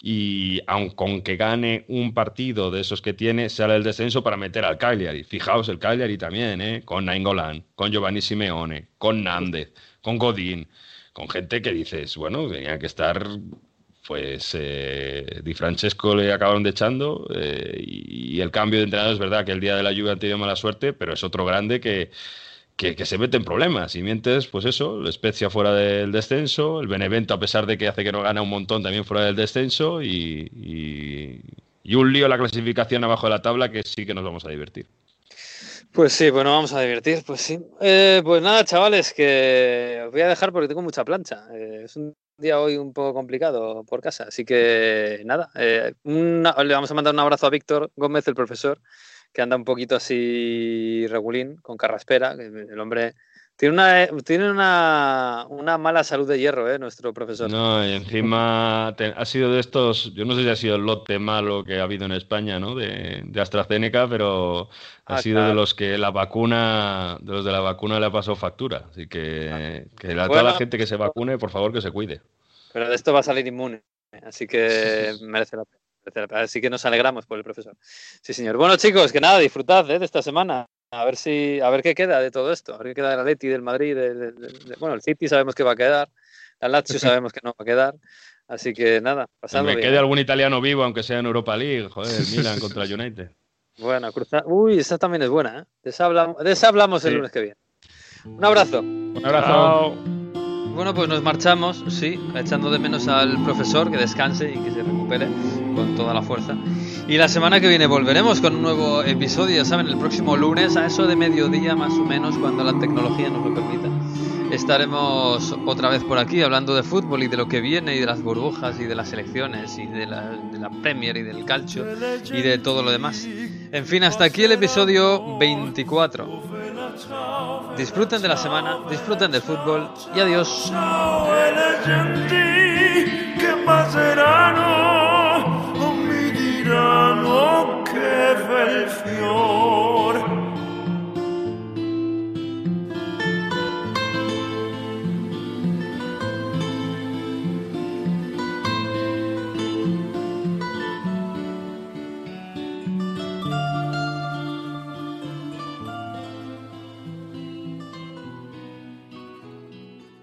y aun con que gane un partido de esos que tiene, sale el descenso para meter al Cagliari. Fijaos, el Cagliari también, ¿eh? con Nainggolan, con Giovanni Simeone, con Nández, con Godín, con gente que dices, bueno, tenía que estar pues eh, Di Francesco le acabaron de echando eh, y, el cambio de entrenador es verdad que el día de la lluvia han tenido mala suerte, pero es otro grande que, que, se mete en problemas. Y mientras, pues eso, el Spezia fuera del descenso, el Benevento, a pesar de que hace que no gana un montón, también fuera del descenso y, y, y un lío la clasificación abajo de la tabla que sí que nos vamos a divertir. Pues sí, bueno, vamos a divertir, pues sí. Eh, pues nada, chavales, que os voy a dejar porque tengo mucha plancha. Eh, es un día hoy un poco complicado por casa, así que nada, eh, le vamos a mandar un abrazo a Víctor Gómez, el profesor, que anda un poquito así regulín, con carraspera, el hombre tiene una, tiene una, una mala salud de hierro, eh, nuestro profesor. No, y encima te- ha sido de estos, yo no sé si ha sido el lote malo que ha habido en España, ¿no? De, de AstraZeneca, pero ha Ah, sido de los que la vacuna, de los de la vacuna le ha pasado factura. Así que, que la, toda Bueno. la gente que se vacune, por favor, que se cuide. Pero de esto va a salir inmune, así que merece la pena. merece la pena. Así que nos alegramos por el profesor. Sí, señor. Bueno, chicos, que nada, disfrutad eh, de esta semana. A ver si, a ver qué queda de todo esto. A ver qué queda del Atleti, del Madrid, del- del- del- bueno, el City sabemos que va a quedar, el Lazio sabemos que no va a quedar. Así que nada, Que me bien. quede algún italiano vivo, aunque sea en Europa League, joder, Milan contra el United. Bueno, cruzar. Uy, esa también es buena, ¿eh? De esa hablamos, de esa hablamos el lunes que viene. Un abrazo. Un abrazo. Bueno, pues nos marchamos, sí, echando de menos al profesor, que descanse y que se recupere con toda la fuerza. Y la semana que viene volveremos con un nuevo episodio, ya saben, el próximo lunes a eso de mediodía más o menos, cuando la tecnología nos lo permita. Estaremos otra vez por aquí hablando de fútbol y de lo que viene y de las burbujas y de las elecciones y de la, de la Premier y del calcio y de todo lo demás. En fin, hasta aquí el episodio 24. Disfruten de la semana, disfruten del fútbol y adiós.